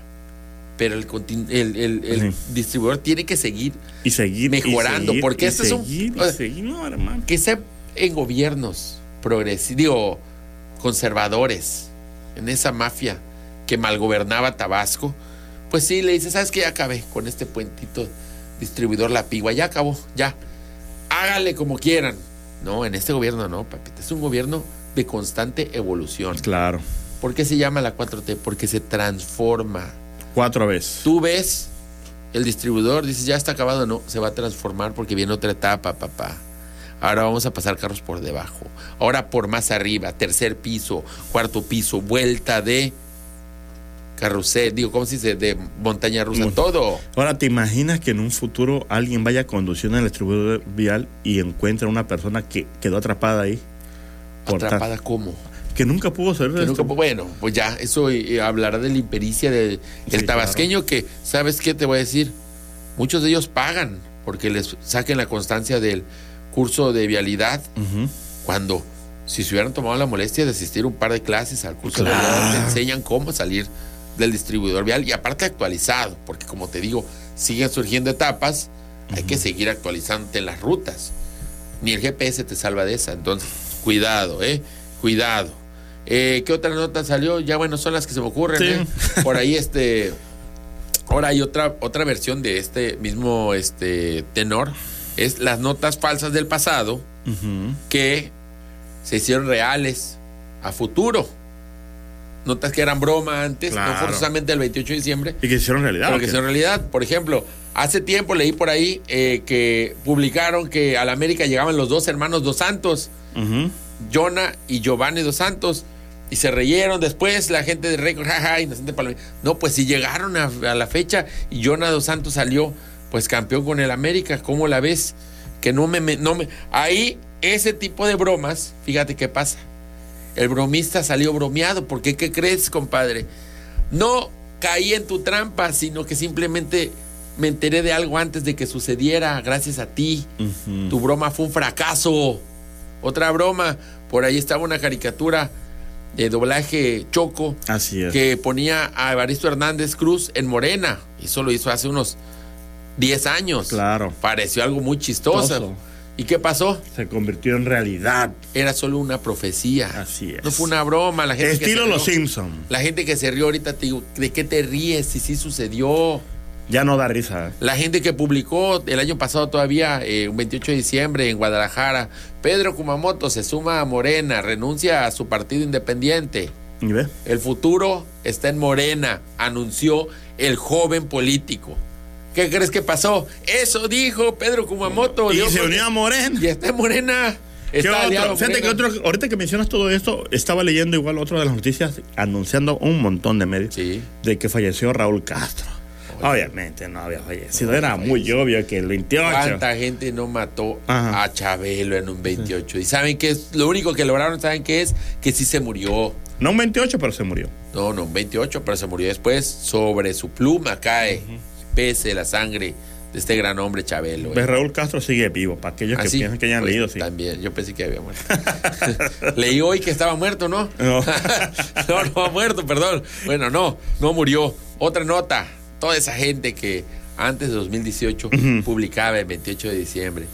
pero el, contin- el- el- el Sí. distribuidor tiene que seguir y seguir y mejorando, seguir, porque y este es un- seguir, y seguir. No, hermano. que sea en gobiernos progresivos, digo, conservadores, en esa mafia que malgobernaba Tabasco, pues sí, le dice, ¿sabes qué? Ya acabé con este puentito distribuidor La Pigua, ya acabó, ya. Hágale como quieran. No, en este gobierno no, papita, es un gobierno de constante evolución. Claro. ¿Por qué se llama la 4T? Porque se transforma. Cuatro veces. Tú ves el distribuidor, dices, ya está acabado, no, se va a transformar porque viene otra etapa, papá. Ahora vamos a pasar carros por debajo. Ahora por más arriba, tercer piso, cuarto piso, vuelta de carrusel, digo, ¿cómo se dice? De montaña rusa, todo. Ahora, ¿te imaginas que en un futuro alguien vaya conduciendo en el distribuidor vial y encuentre a una persona que quedó atrapada ahí? Atrapada tan- Que nunca pudo Que nunca- bueno, pues ya, eso eh, hablará de la impericia del del Sí, tabasqueño que, ¿sabes qué te voy a decir? Muchos de ellos pagan porque les saquen la constancia del curso de vialidad cuando si se hubieran tomado la molestia de asistir un par de clases al curso de vialidad, te enseñan cómo salir del distribuidor vial y aparte actualizado, porque como te digo, siguen surgiendo etapas, hay que seguir actualizándote en las rutas. Ni el GPS te salva de esa, entonces, cuidado, ¿eh? Cuidado. Eh, ¿Qué otra nota salió? Ya bueno, son las que se me ocurren. Sí. ¿eh? Por ahí este... Ahora hay otra, otra versión de este mismo este, tenor. Es las notas falsas del pasado que se hicieron reales a futuro. Notas que eran broma antes, no Claro. forzosamente el 28 de diciembre, Y que hicieron realidad. pero ¿o que son realidad. Por ejemplo, hace tiempo leí por ahí eh, que publicaron que a la América llegaban los dos hermanos Dos Santos. Jonah y Giovanni Dos Santos, y se reyeron después la gente de récord, jaja, inocente palomino. No, pues si llegaron a, a la fecha y Jonah Dos Santos salió pues campeón con el América, ¿cómo la ves? Que no me, me- no me... Ahí, ese tipo de bromas, fíjate qué pasa. El bromista salió bromeado, porque ¿qué crees, compadre? No caí en tu trampa, sino que simplemente me enteré de algo antes de que sucediera, gracias a ti. Tu broma fue un fracaso. Otra broma, por ahí estaba una caricatura de doblaje choco Así es. que ponía a Evaristo Hernández Cruz en Morena. Y eso lo hizo hace unos 10 años. Claro. Pareció algo muy chistoso. Chistoso. ¿Y qué pasó? Se convirtió en realidad. Era solo una profecía. Así es. No fue una broma. La gente que Estilo se Los rió- Simpson. La gente que se rió ahorita te digo, ¿de qué te ríes? Si sí sucedió. Ya no da risa. La gente que publicó el año pasado todavía, eh, un 28 de diciembre en Guadalajara, Pedro Kumamoto se suma a Morena, renuncia a su partido independiente. ¿Y ve? El futuro está en Morena, anunció el joven político. ¿Qué crees que pasó? Eso dijo Pedro Kumamoto. Y se unió a Morena. Y está en Morena. ¿Qué Está otro? aliado Fíjate que otro, ahorita que mencionas todo esto, estaba leyendo igual otra de las noticias anunciando un montón de medios Sí. de que falleció Raúl Castro. Obviamente no había fallecido, era muy obvio que el 28. ¿Cuánta gente no mató Ajá. a Chabelo en un 28? Y saben que es lo único que lograron, ¿saben qué es? Que sí se murió. No un 28, pero se murió. No, no, un 28, pero se murió después. Sobre su pluma cae, pese la sangre de este gran hombre Chabelo. Pues Raúl Castro sigue vivo, para aquellos que ¿Ah, sí? piensan que hayan Pues, leído, sí. También, yo pensé que había muerto. Leí hoy que estaba muerto, ¿no? No. no, no ha muerto, perdón. Bueno, no, no murió. Otra nota, toda esa gente que antes de 2018 publicaba el 28 de diciembre.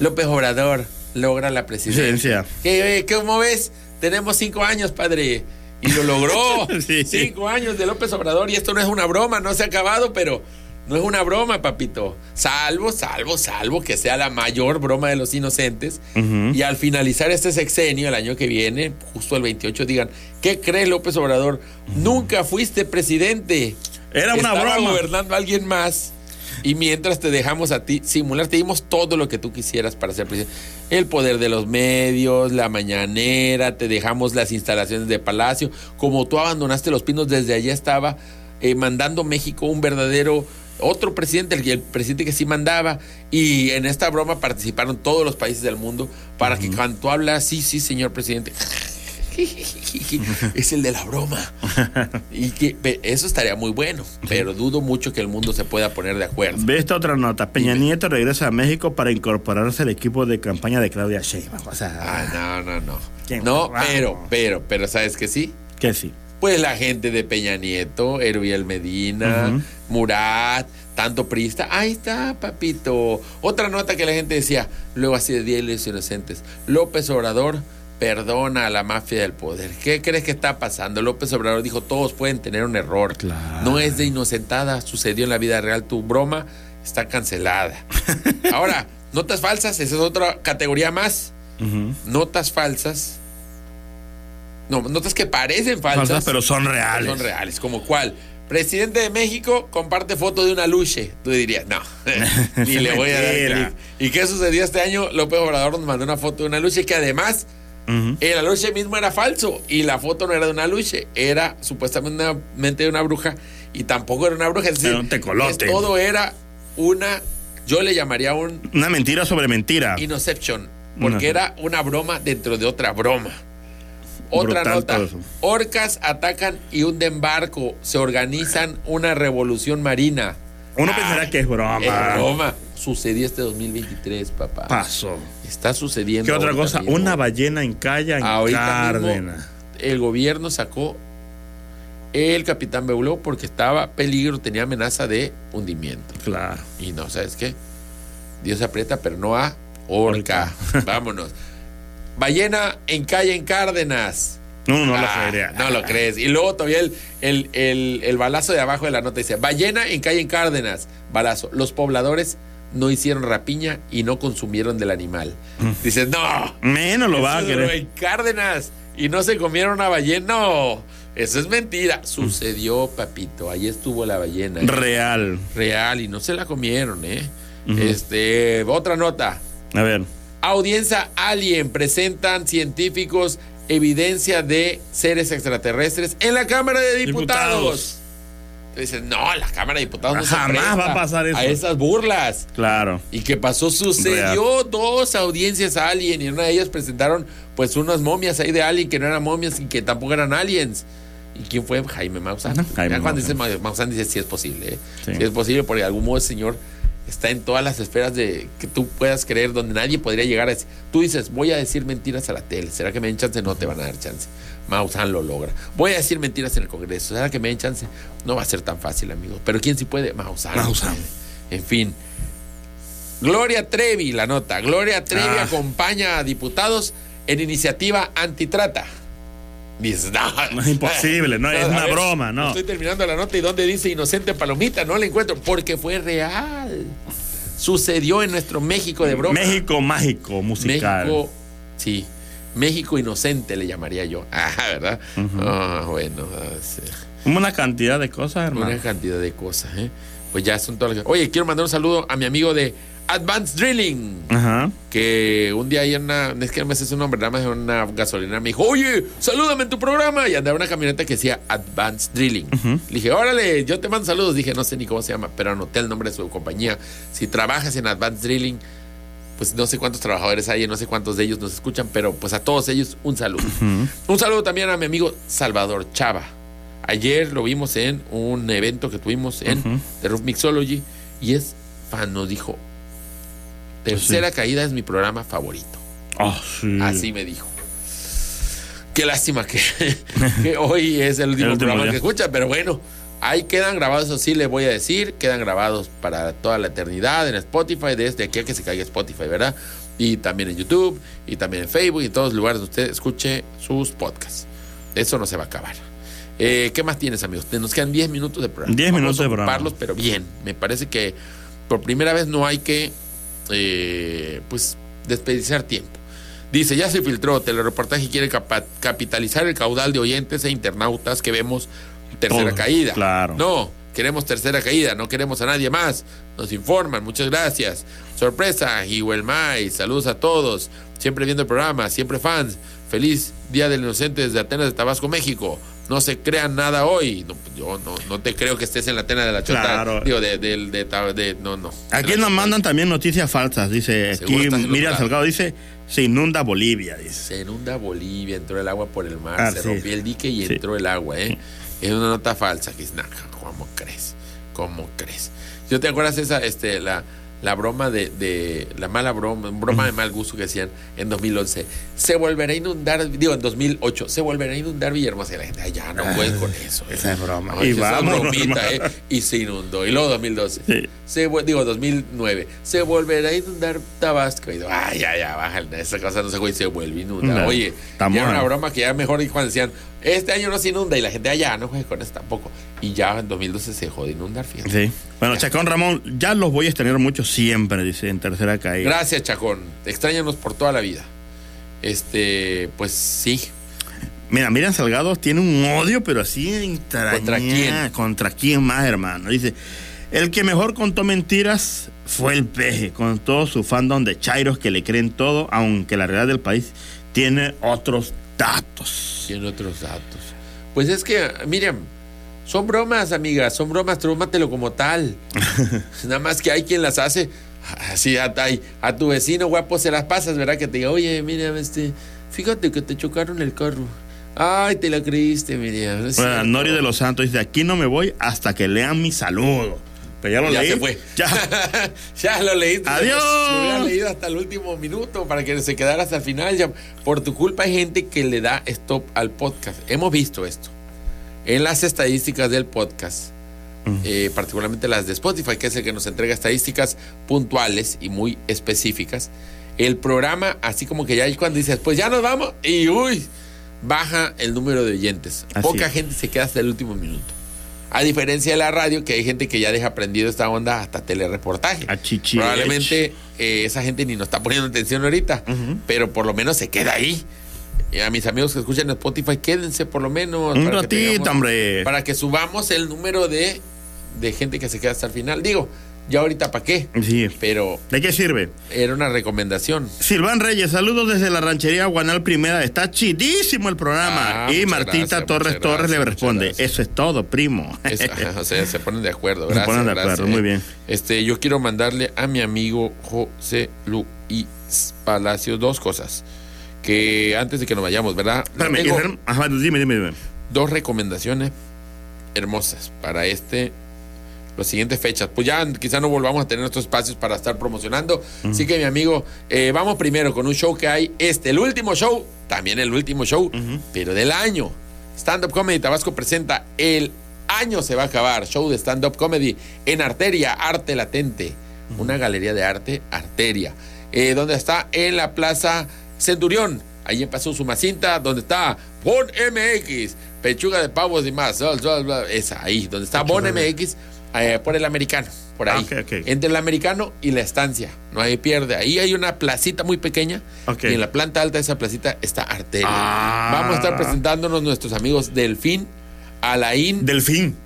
López Obrador logra la presidencia. Presidencia. ¿Qué, eh, ¿Cómo ves? Tenemos cinco años, padre. Y lo logró. Sí. Cinco años de López Obrador. Y esto no es una broma, no se ha acabado, pero no es una broma, papito. Salvo, salvo, salvo que sea la mayor broma de los inocentes. Y al finalizar este sexenio, el año que viene, justo el 28, digan, ¿qué cree López Obrador? Nunca fuiste presidente. Era una Estaba broma. gobernando alguien más. Y mientras te dejamos a ti simular, te dimos todo lo que tú quisieras para ser presidente. El poder de los medios, la mañanera, te dejamos las instalaciones de Palacio. Como tú abandonaste los pinos, desde allá estaba eh, mandando México un verdadero otro presidente, el, el presidente que sí mandaba. Y en esta broma participaron todos los países del mundo para que cuando tú hablas, sí, sí, señor presidente. es el de la broma. Y que eso estaría muy bueno, pero dudo mucho que el mundo se pueda poner de acuerdo. Ve esta otra nota. Peña Nieto regresa a México para incorporarse al equipo de campaña de Claudia Sheinbaum. O sea, Ah, no, no, no. No, Vamos. pero, pero, pero, ¿sabes que sí? que sí. Pues la gente de Peña Nieto, Erubiel Medina, Ujú. Murat, tanto Prista. Ahí está, papito. Otra nota que la gente decía, luego así de Día de los Inocentes. López Obrador perdona a la mafia del poder. ¿Qué crees que está pasando? López Obrador dijo, todos pueden tener un error. Claro. No es de inocentada, sucedió en la vida real. Tu broma está cancelada. Ahora, notas falsas, esa es otra categoría más. Notas falsas. No, notas que parecen falsas. Falsas, pero son reales. Son reales. ¿Como cuál? Presidente de México comparte foto de una luche. Tú dirías, no, ni le voy a dar clic. ¿Y qué sucedió este año? López Obrador nos mandó una foto de una luche que además El aluche mismo era falso y la foto no era de una luche, era supuestamente de una bruja y tampoco era una bruja. Es decir, un todo era una, yo le llamaría un Una mentira sobre mentira. Innoception, porque era una broma dentro de otra broma. Otra Brutal nota. Orcas atacan y hunden barco. Se organizan una revolución marina. Uno pensará que es broma. Es broma. Sucedió este 2023, papá. Pasó. Está sucediendo. ¿Qué otra cosa? mismo. Una ballena en calla en Ahorita mismo, Cárdenas. el gobierno sacó el capitán Beuló porque estaba peligro, tenía amenaza de hundimiento. Claro. Y no, ¿sabes qué? Dios aprieta, pero no a orca. Vámonos. Ballena en calle en Cárdenas. No, no lo Ah, creería. No lo crees. Y luego todavía el, el, el- el balazo de abajo de la nota dice, ballena en calle en Cárdenas. Balazo. Los pobladores no hicieron rapiña y no consumieron del animal. Dices, no. Menos lo va a querer. En Cárdenas. Y no se comieron una ballena. No. Eso es mentira. Sucedió, papito. Ahí estuvo la ballena. Real. Real. Y no se la comieron, ¿eh? Este, otra nota. A ver. Audiencia Alien. Presentan científicos evidencia de seres extraterrestres en la Cámara de Diputados. Diputados. Dicen, no, la Cámara de Diputados no se Jamás presta va a pasar eso. A esas burlas. Claro. ¿Y qué pasó? Sucedió dos audiencias Alien y en una de ellas presentaron pues unas momias ahí de Alien que no eran momias y que tampoco eran aliens. ¿Y quién fue? Jaime Maussan. Jaime Ya cuando dice Maussan. Ma- Maussan dice sí es posible. ¿eh? Sí. Sí. es posible porque de algún modo el señor está en todas las esferas de que tú puedas creer donde nadie podría llegar a decir. Tú dices, voy a decir mentiras a la tele. ¿Será que me den chance? No te van a dar chance. Maussan lo logra. Voy a decir mentiras en el Congreso. ¿Será que me den chance? No va a ser tan fácil, amigo. Pero ¿quién sí puede? Maussan. Maussan. En fin. Gloria Trevi, la nota. Gloria Trevi Ah. acompaña a diputados en iniciativa antitrata. No, es imposible, no, es una broma, no. Estoy terminando la nota y donde dice inocente palomita, no la encuentro, porque fue real. Sucedió en nuestro México de broma. México mágico, musical. México, sí. México inocente le llamaría yo. Ah, ¿verdad? Ah, bueno, ah, sí. Una cantidad de cosas, hermano. una cantidad de cosas, ¿eh? Pues ya son todas las... Oye, quiero mandar un saludo a mi amigo de Advanced Drilling. Ajá. que un día ahí en una, es que no me sé su nombre, nada más en una gasolinera me dijo, oye, salúdame en tu programa. Y andaba una camioneta que decía Advanced Drilling. Le dije, órale, yo te mando saludos. Dije, no sé ni cómo se llama, pero anoté el nombre de su compañía. Si trabajas en Advanced Drilling, pues no sé cuántos trabajadores hay, no sé cuántos de ellos nos escuchan, pero pues a todos ellos un saludo. Un saludo también a mi amigo Salvador Chava. Ayer lo vimos en un evento que tuvimos en The Roof Mixology y es fan, nos dijo, tercera caída es mi programa favorito. Ah, sí. Así me dijo. Qué lástima que, que hoy es el último, El último programa día. que escucha, pero bueno, ahí quedan grabados, eso sí le voy a decir, quedan grabados para toda la eternidad en Spotify, desde aquí a que se caiga Spotify, ¿verdad? Y también en YouTube, y también en Facebook, y en todos los lugares donde usted escuche sus podcasts. Eso no se va a acabar. Eh, ¿Qué más tienes, amigos? Nos quedan 10 minutos de programa. 10 Vamos minutos a de programa. pero bien. Me parece que por primera vez no hay que eh, pues desperdiciar tiempo. Dice, ya se filtró, telereportaje quiere capitalizar el caudal de oyentes e internautas que vemos tercera caída. claro. No, queremos tercera caída, no queremos a nadie más. Nos informan, muchas gracias. Sorpresa, May, saludos a todos. Siempre viendo el programa, siempre fans. Feliz Día del Inocente desde Atenas de Tabasco, México. No se crean nada hoy. No, yo no, no te creo que estés en la Atena de la Chota. Claro. Digo, de, de, de, no, no. Aquí nos mandan también noticias falsas. Dice aquí Miriam. Salgado dice se inunda Bolivia. Dice. Se inunda Bolivia, entró el agua por el mar, Ah, se sí. rompió el dique y Sí. entró el agua, ¿eh? Es una nota falsa que es nah, ¿cómo crees? ¿Cómo crees? ¿Yo te acuerdas esa, este, la, la broma de, de, la mala broma, broma de mal gusto que decían en 2011? Se volverá a inundar, digo, en 2008, se volverá a inundar Villahermosa y la gente, ay, ya, no pueden con eso. ¿eh? esa es broma. Y vámonos, bromita. ¿eh? Y se inundó. Y luego 2012. Sí. Se, digo, 2009. Se volverá a inundar Tabasco. Y digo, ay, ya, ya, bájale. Esa cosa no se güey, se vuelve a inundar. No, Oye, ya era una broma que ya mejor dijo cuando decían, este año no se inunda. Y la gente, allá, no juegue con eso tampoco. Y ya en 2012 se dejó de inundar, fíjate. Sí. Bueno, Chacón Ramón, ya los voy a extrañar mucho siempre, dice, en tercera caída. Gracias, Chacón. Extrañanos por toda la vida. Este, pues sí. Mira, Miriam Salgado tiene un odio, pero así entraña- ¿Contra quién? ¿Contra quién más, hermano? Dice, el que mejor contó mentiras fue el peje, con todo su fandom de chairos que le creen todo, aunque la realidad del país tiene otros datos. Tiene otros datos. Pues es que, Miriam, son bromas, amiga, son bromas, tómatelo como tal. Nada más que hay quien las hace. Así a, a- a tu vecino guapo se las pasas, ¿verdad? Que te diga, oye, Miriam, este, fíjate que te chocaron el carro. Ay, te la creíste, Miriam. no Bueno. Nori de los Santos dice, aquí no me voy hasta que lean mi saludo. Pero ya lo ya leí. se fue. Ya. ya lo leíste. Adiós. Lo hubiera leído hasta el último minuto para que se quedara hasta el final. Ya, por tu culpa hay gente que le da stop al podcast. Hemos visto esto. En las estadísticas del podcast, eh, particularmente las de Spotify, que es el que nos entrega estadísticas puntuales y muy específicas, el programa, así como que ya cuando dices, pues ya nos vamos, y uy, baja el número de oyentes. Así Poca es. gente se queda hasta el último minuto. A diferencia de la radio, que hay gente que ya deja aprendido esta onda hasta telereportaje. A chichi- Probablemente eh, esa gente ni nos está poniendo atención ahorita, pero por lo menos se queda ahí. Y a mis amigos que escuchan en Spotify, quédense por lo menos. Un para que ratito, tengamos- hombre. Para que subamos el número de, de gente que se queda hasta el final. Digo, ya ahorita para qué, Sí. pero ¿De qué sirve? era una recomendación. Silván Reyes, saludos desde la ranchería Guanal Primera. Está chidísimo el programa. Ah, y Martita gracias, Torres Torres le responde. Eso es todo, primo. Es- ajá, o sea, se ponen de acuerdo. Se Gracias, ponen de acuerdo, muy eh. bien. Este, yo quiero mandarle a mi amigo José Luis Palacios dos cosas. Que antes de que nos vayamos, ¿verdad? Espérame, Tengo Israel- ajá, dime, dime, dime. dos recomendaciones hermosas para este las siguientes fechas. Pues ya quizá no volvamos a tener estos espacios para estar promocionando. Así que mi amigo, eh, vamos primero con un show que hay este, el último show, también el último show, pero del año. Stand Up Comedy Tabasco presenta el año se va a acabar, show de stand up comedy en Arteria, Arte Latente, una galería de arte Arteria, eh, donde está en la Plaza Centurión. Ahí empezó su macinta, donde está Bon MX, pechuga de pavos y más. Esa, ahí, donde está Bon MX, eh, por el americano, por ahí. Ah, ok. Entre el americano y la estancia. No hay pierde. Ahí hay una placita muy pequeña. Y en la planta alta de esa placita está Arteria. Ah. Vamos a estar presentándonos nuestros amigos Delfín, Alain, Delfín.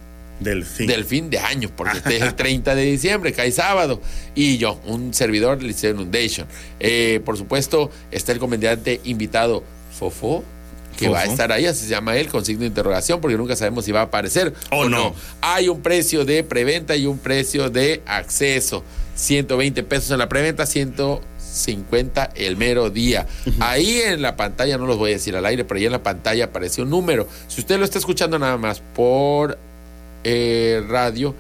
Delfín. del fin de año, porque este es el 30 de diciembre, cae sábado. Y yo, un servidor del Liceo Inundation. Eh, por supuesto, está el comediante invitado Fofo, que Fofo. va a estar ahí, así se llama él, con signo de interrogación, porque nunca sabemos si va a aparecer O o, no. no. Hay un precio de preventa y un precio de acceso. 120 pesos en la preventa, 150 el mero día. Ahí en la pantalla, no los voy a decir al aire, pero ahí en la pantalla aparece un número. Si usted lo está escuchando nada más por eh, radio,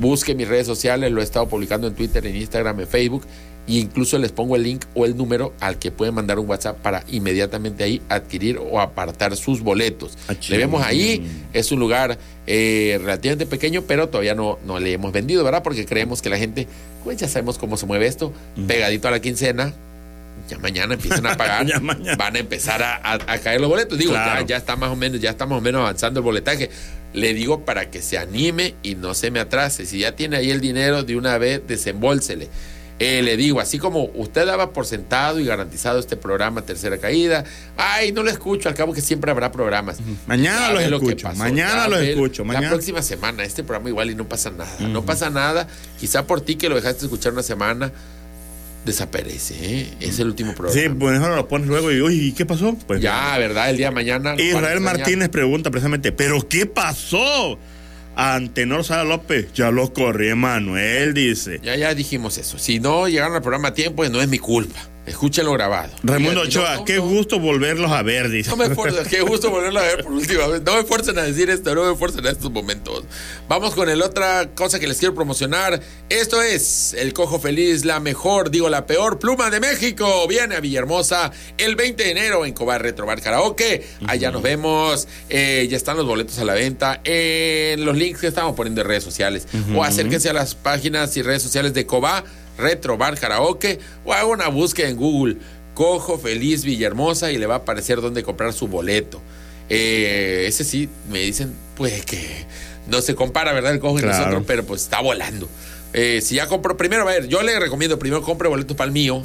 busque mis redes sociales, lo he estado publicando en Twitter, en Instagram, en Facebook, e incluso les pongo el link o el número al que pueden mandar un WhatsApp para inmediatamente ahí adquirir o apartar sus boletos. Ah, Le vemos ahí, es un lugar eh, relativamente pequeño, pero todavía no, no le hemos vendido, ¿verdad? Porque creemos que la gente, pues ya sabemos cómo se mueve esto, pegadito a la quincena. Ya mañana empiezan a pagar, van a empezar a, a- a caer los boletos. Digo, Claro. ya, ya está más o menos, ya está más o menos avanzando el boletaje. Le digo para que se anime y no se me atrase. Si ya tiene ahí el dinero de una vez, desembolsele. Eh, le digo, así como usted daba por sentado y garantizado este programa Tercera Caída, ay, no lo escucho, al cabo que siempre habrá programas. Mañana los lo escucho, pasó, mañana los escucho, mañana. La próxima semana, este programa igual y no pasa nada. No pasa nada. Quizá por ti que lo dejaste escuchar una semana, desaparece. ¿eh? Es el último programa. Sí, pues mejor lo pones luego y, oye, ¿y qué pasó? Pues ya, ¿verdad? El día de mañana. Israel. Martínez pregunta precisamente, ¿pero qué pasó? Antenor Sara López, ya lo corrí Manuel, dice. Ya, ya dijimos eso. Si no llegaron al programa a tiempo, no es mi culpa. Escúchenlo grabado. Raimundo Ochoa, no, qué no, gusto volverlos a ver, dice. No me esfuerzo, qué gusto volverlo a ver por última vez. No me esfuercen a decir esto, no me esfuercen a estos momentos. Vamos con el otra cosa que les quiero promocionar. Esto es El Cojo Feliz, la mejor, digo, la peor pluma de México. Viene a Villahermosa el 20 de enero en Cobar Retrobar Karaoke. Allá nos vemos. Eh, ya están los boletos a la venta en los links que estamos poniendo en redes sociales. O acérquense a las páginas y redes sociales de Cobar Retro Bar Karaoke o haga una búsqueda en Google. Cojo Feliz Villahermosa y le va a aparecer dónde comprar su boleto. Eh, ese sí, me dicen, pues que no se compara, ¿verdad? El cojo y Claro. nosotros, pero pues está volando. Eh, si ya compró, primero, a ver, yo le recomiendo primero compre boletos para el mío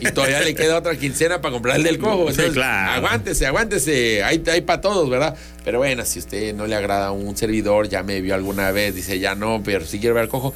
y todavía le queda otra quincena para comprar el del cojo. Sí, Entonces, claro. Aguántese, aguántese, hay, hay para todos, ¿verdad? Pero bueno, si usted no le agrada un servidor, ya me vio alguna vez, dice ya no, pero si quiere ver al cojo,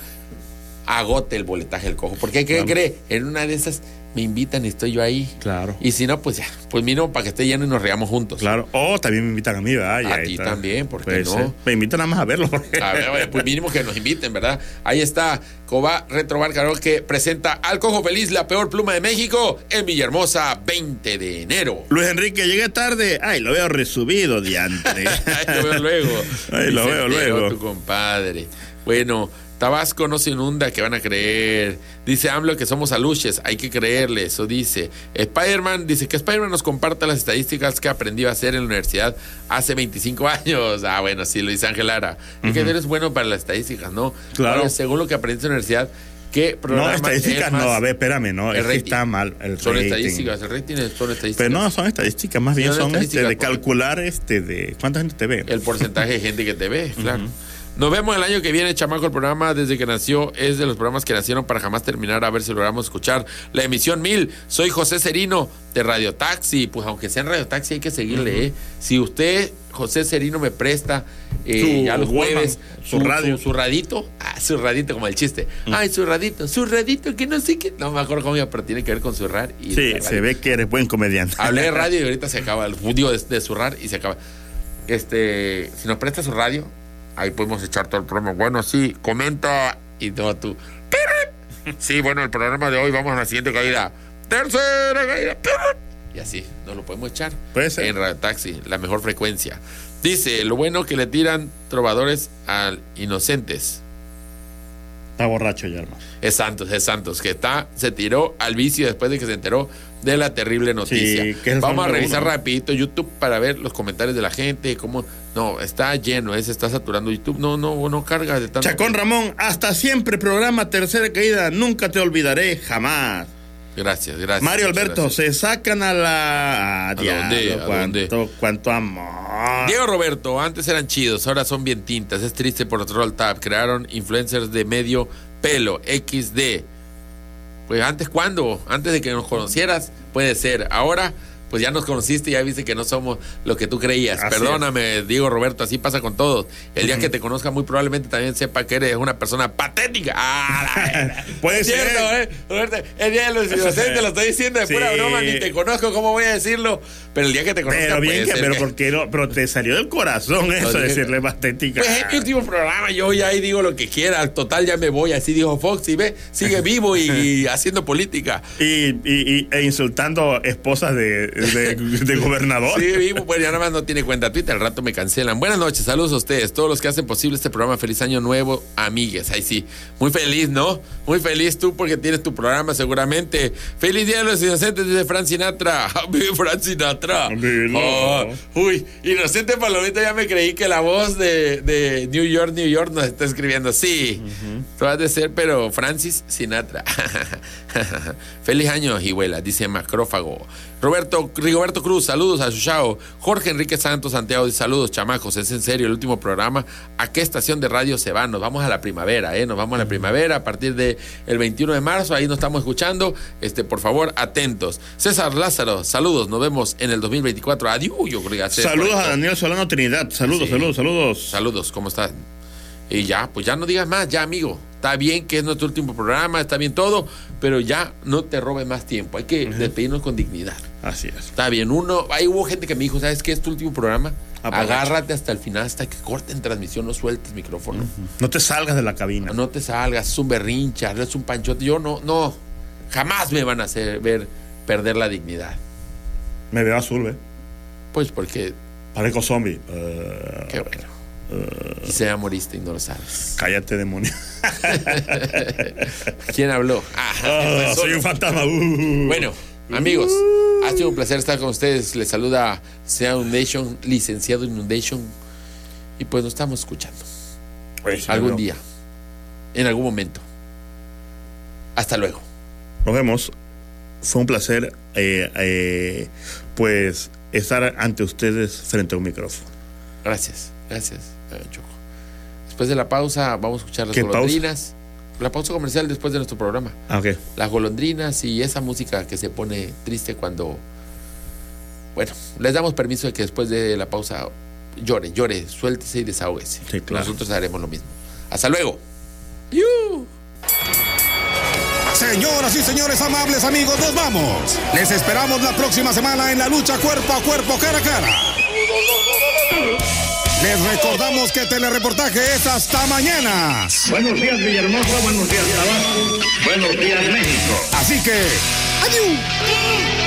agote el boletaje del cojo. Porque, ¿qué Claro. cree? En una de esas me invitan y estoy yo ahí. Claro. Y si no, pues ya, pues mínimo para que esté lleno y nos reamos juntos. Claro. O también me invitan a mí, ¿verdad? A ti también, ¿por qué Puede no? ser. Me invitan nada más a verlo. Porque... A ver, pues mínimo que nos inviten, ¿verdad? Ahí está Coba Retrobar que presenta al Cojo Feliz, la peor pluma de México, en Villahermosa, 20 de enero. Luis Enrique, llegué tarde. Ay, lo veo resubido, diantre. Ahí lo veo luego. Ahí lo veo luego. Tu compadre. Bueno, Tabasco no se inunda, que van a creer. Dice AMLO que somos aluches, hay que creerle, eso dice. Spider-Man dice que Spider-Man nos comparta las estadísticas que aprendió a hacer en la universidad hace 25 años. Ah, bueno, sí, lo dice Ángel Lara. Es que Ujú. eres bueno para las estadísticas, ¿no? Claro. Ahora, según lo que aprendiste en la universidad, ¿qué No, programa estadísticas es más- no. A ver, espérame, no. el Es que está mal. El Son rating. estadísticas, el rating es- son estadísticas. Pero no, son estadísticas. Más bien Son son este, estadísticas, de calcular este de cuánta gente te ve. el porcentaje de gente que te ve, claro. Nos vemos el año que viene, chamaco. El programa desde que nació es de los programas que nacieron para jamás terminar. A ver si logramos escuchar la emisión 1000. Soy José Serino de Radio Taxi. Pues aunque sea en Radio Taxi hay que seguirle, ¿eh? Si usted, José Serino, me presta eh, Su ya los jueves su radio. Su, radito. Ah, su radito, como el chiste. Ay, su radito, su radito, que no sé qué. No me acuerdo cómo iba, pero tiene que ver con zurrar. Y Sí, se ve que eres buen comediante. Hablé de radio y ahorita se acaba. el Digo de, de zurrar y se acaba. Este, si nos presta su radio, ahí podemos echar todo el programa. Bueno, sí, comenta y todo tú. Sí, bueno, el programa de hoy vamos a la siguiente caída. Tercera caída. Y así, nos lo podemos echar. Puede ser. En Radio Taxi, la mejor frecuencia. Dice, lo bueno que le tiran trovadores a inocentes. Está borracho ya, hermano. Es Santos, es Santos, que está, se tiró al vicio después de que se enteró de la terrible noticia. Sí, Vamos a revisar uno. rapidito YouTube para ver los comentarios de la gente, cómo... No, está lleno, eh, se está saturando YouTube. No, no, no carga de tanto... Chacón Ramón, hasta siempre programa Tercera Caída, nunca te olvidaré, jamás. Gracias, gracias. Mario Alberto, gracias. se sacan a la... ¿A dónde? ¿A cuánto, cuánto amor. Diego Roberto, antes eran chidos, ahora son bien tintas. Es triste por Troll Tab. Crearon influencers de medio pelo, XD. Pues antes, ¿cuándo? Antes de que nos conocieras, puede ser. Ahora, pues ya nos conociste ya viste que no somos lo que tú creías. Así Perdóname, Diego Roberto, así pasa con todos. El día que te conozca, muy probablemente también sepa que eres una persona patética. Ah. Puede Es ser. cierto, ¿eh? Roberto, el día de los inocentes lo estoy diciendo de pura broma, ni te conozco, ¿cómo voy a decirlo? Pero el día que te conozca, Pero bien puede que, pero que- porque no, pero te salió del corazón eso, dije- decirle patética. pues es mi último programa, yo ya ahí digo lo que quiera, al total ya me voy, así dijo Fox, y ve, sigue vivo y haciendo política. Y, y- y- e insultando esposas de, de, de gobernador. Sigue vivo, pues ya nada más no tiene cuenta Twitter, al rato me cancelan. Buenas noches, saludos a ustedes, todos los que hacen posible este programa, feliz año nuevo, amigues, ahí sí, muy feliz, ¿no? Muy feliz tú porque tienes tu programa seguramente. Feliz día de los inocentes, dice Fran Sinatra. Vive Fran Sinatra. Oh, uy, inocente palomita, ya me creí que la voz de, de New York, New York nos está escribiendo. Sí, tú has de ser, pero Francis Sinatra. Feliz año, Hijuela, dice Macrófago. Roberto, Rigoberto Cruz, saludos a Chuchao. Jorge Enrique Santos Santiago saludos, chamacos. Es en serio el último programa. ¿A qué estación de radio se van? Nos vamos a la primavera, ¿eh? Nos vamos a la primavera a partir del el 21 de marzo. Ahí nos estamos escuchando. Este, por favor, atentos. César Lázaro, saludos. Nos vemos en el 2024. Adiós, yo creo que Saludos a Daniel Solano Trinidad. Saludos, Sí. saludos, saludos. Saludos, ¿cómo estás? Y ya, pues ya no digas más, ya amigo. Está bien que es nuestro último programa, está bien todo, pero ya no te robes más tiempo. Hay que despedirnos con dignidad. Así es. Está bien, uno, ahí hubo gente que me dijo, ¿sabes qué es tu último programa? Agárrate hasta el final, hasta que corten transmisión, no sueltes micrófono. No te salgas de la cabina. No te salgas, es un berrincha, es un panchote. Yo no, no, jamás me van a hacer ver perder la dignidad. Me veo azul, ¿eh? Pues porque, Parezco zombie. Qué bueno. Quizá ya moriste y no lo sabes. cállate, demonio. ¿Quién habló? Ah, Ah, pues soy un fantasma. Uh. Bueno, amigos, ha sido un placer estar con ustedes. Les saluda Sound Nation, licenciado Inundation. Y pues nos estamos escuchando Pues, algún bueno, día, en algún momento. Hasta luego. Nos vemos. Fue un placer, eh, eh, pues, estar ante ustedes frente a un micrófono. Gracias, gracias, Choco. Después de la pausa, vamos a escuchar las golondrinas. La pausa comercial después de nuestro programa. Ah, ok. Las golondrinas y esa música que se pone triste cuando. Bueno, les damos permiso de que después de la pausa llore, llore, suéltese y desahógese. Sí, claro. Nosotros haremos lo mismo. Hasta luego. ¡Yu! Señoras y señores amables amigos, nos vamos. Les esperamos la próxima semana en la lucha cuerpo a cuerpo, cara a cara. Les recordamos que telereportaje es hasta mañana. Buenos días, Villahermosa. Buenos días, Tabasco. Buenos días, México. Así que, adiós.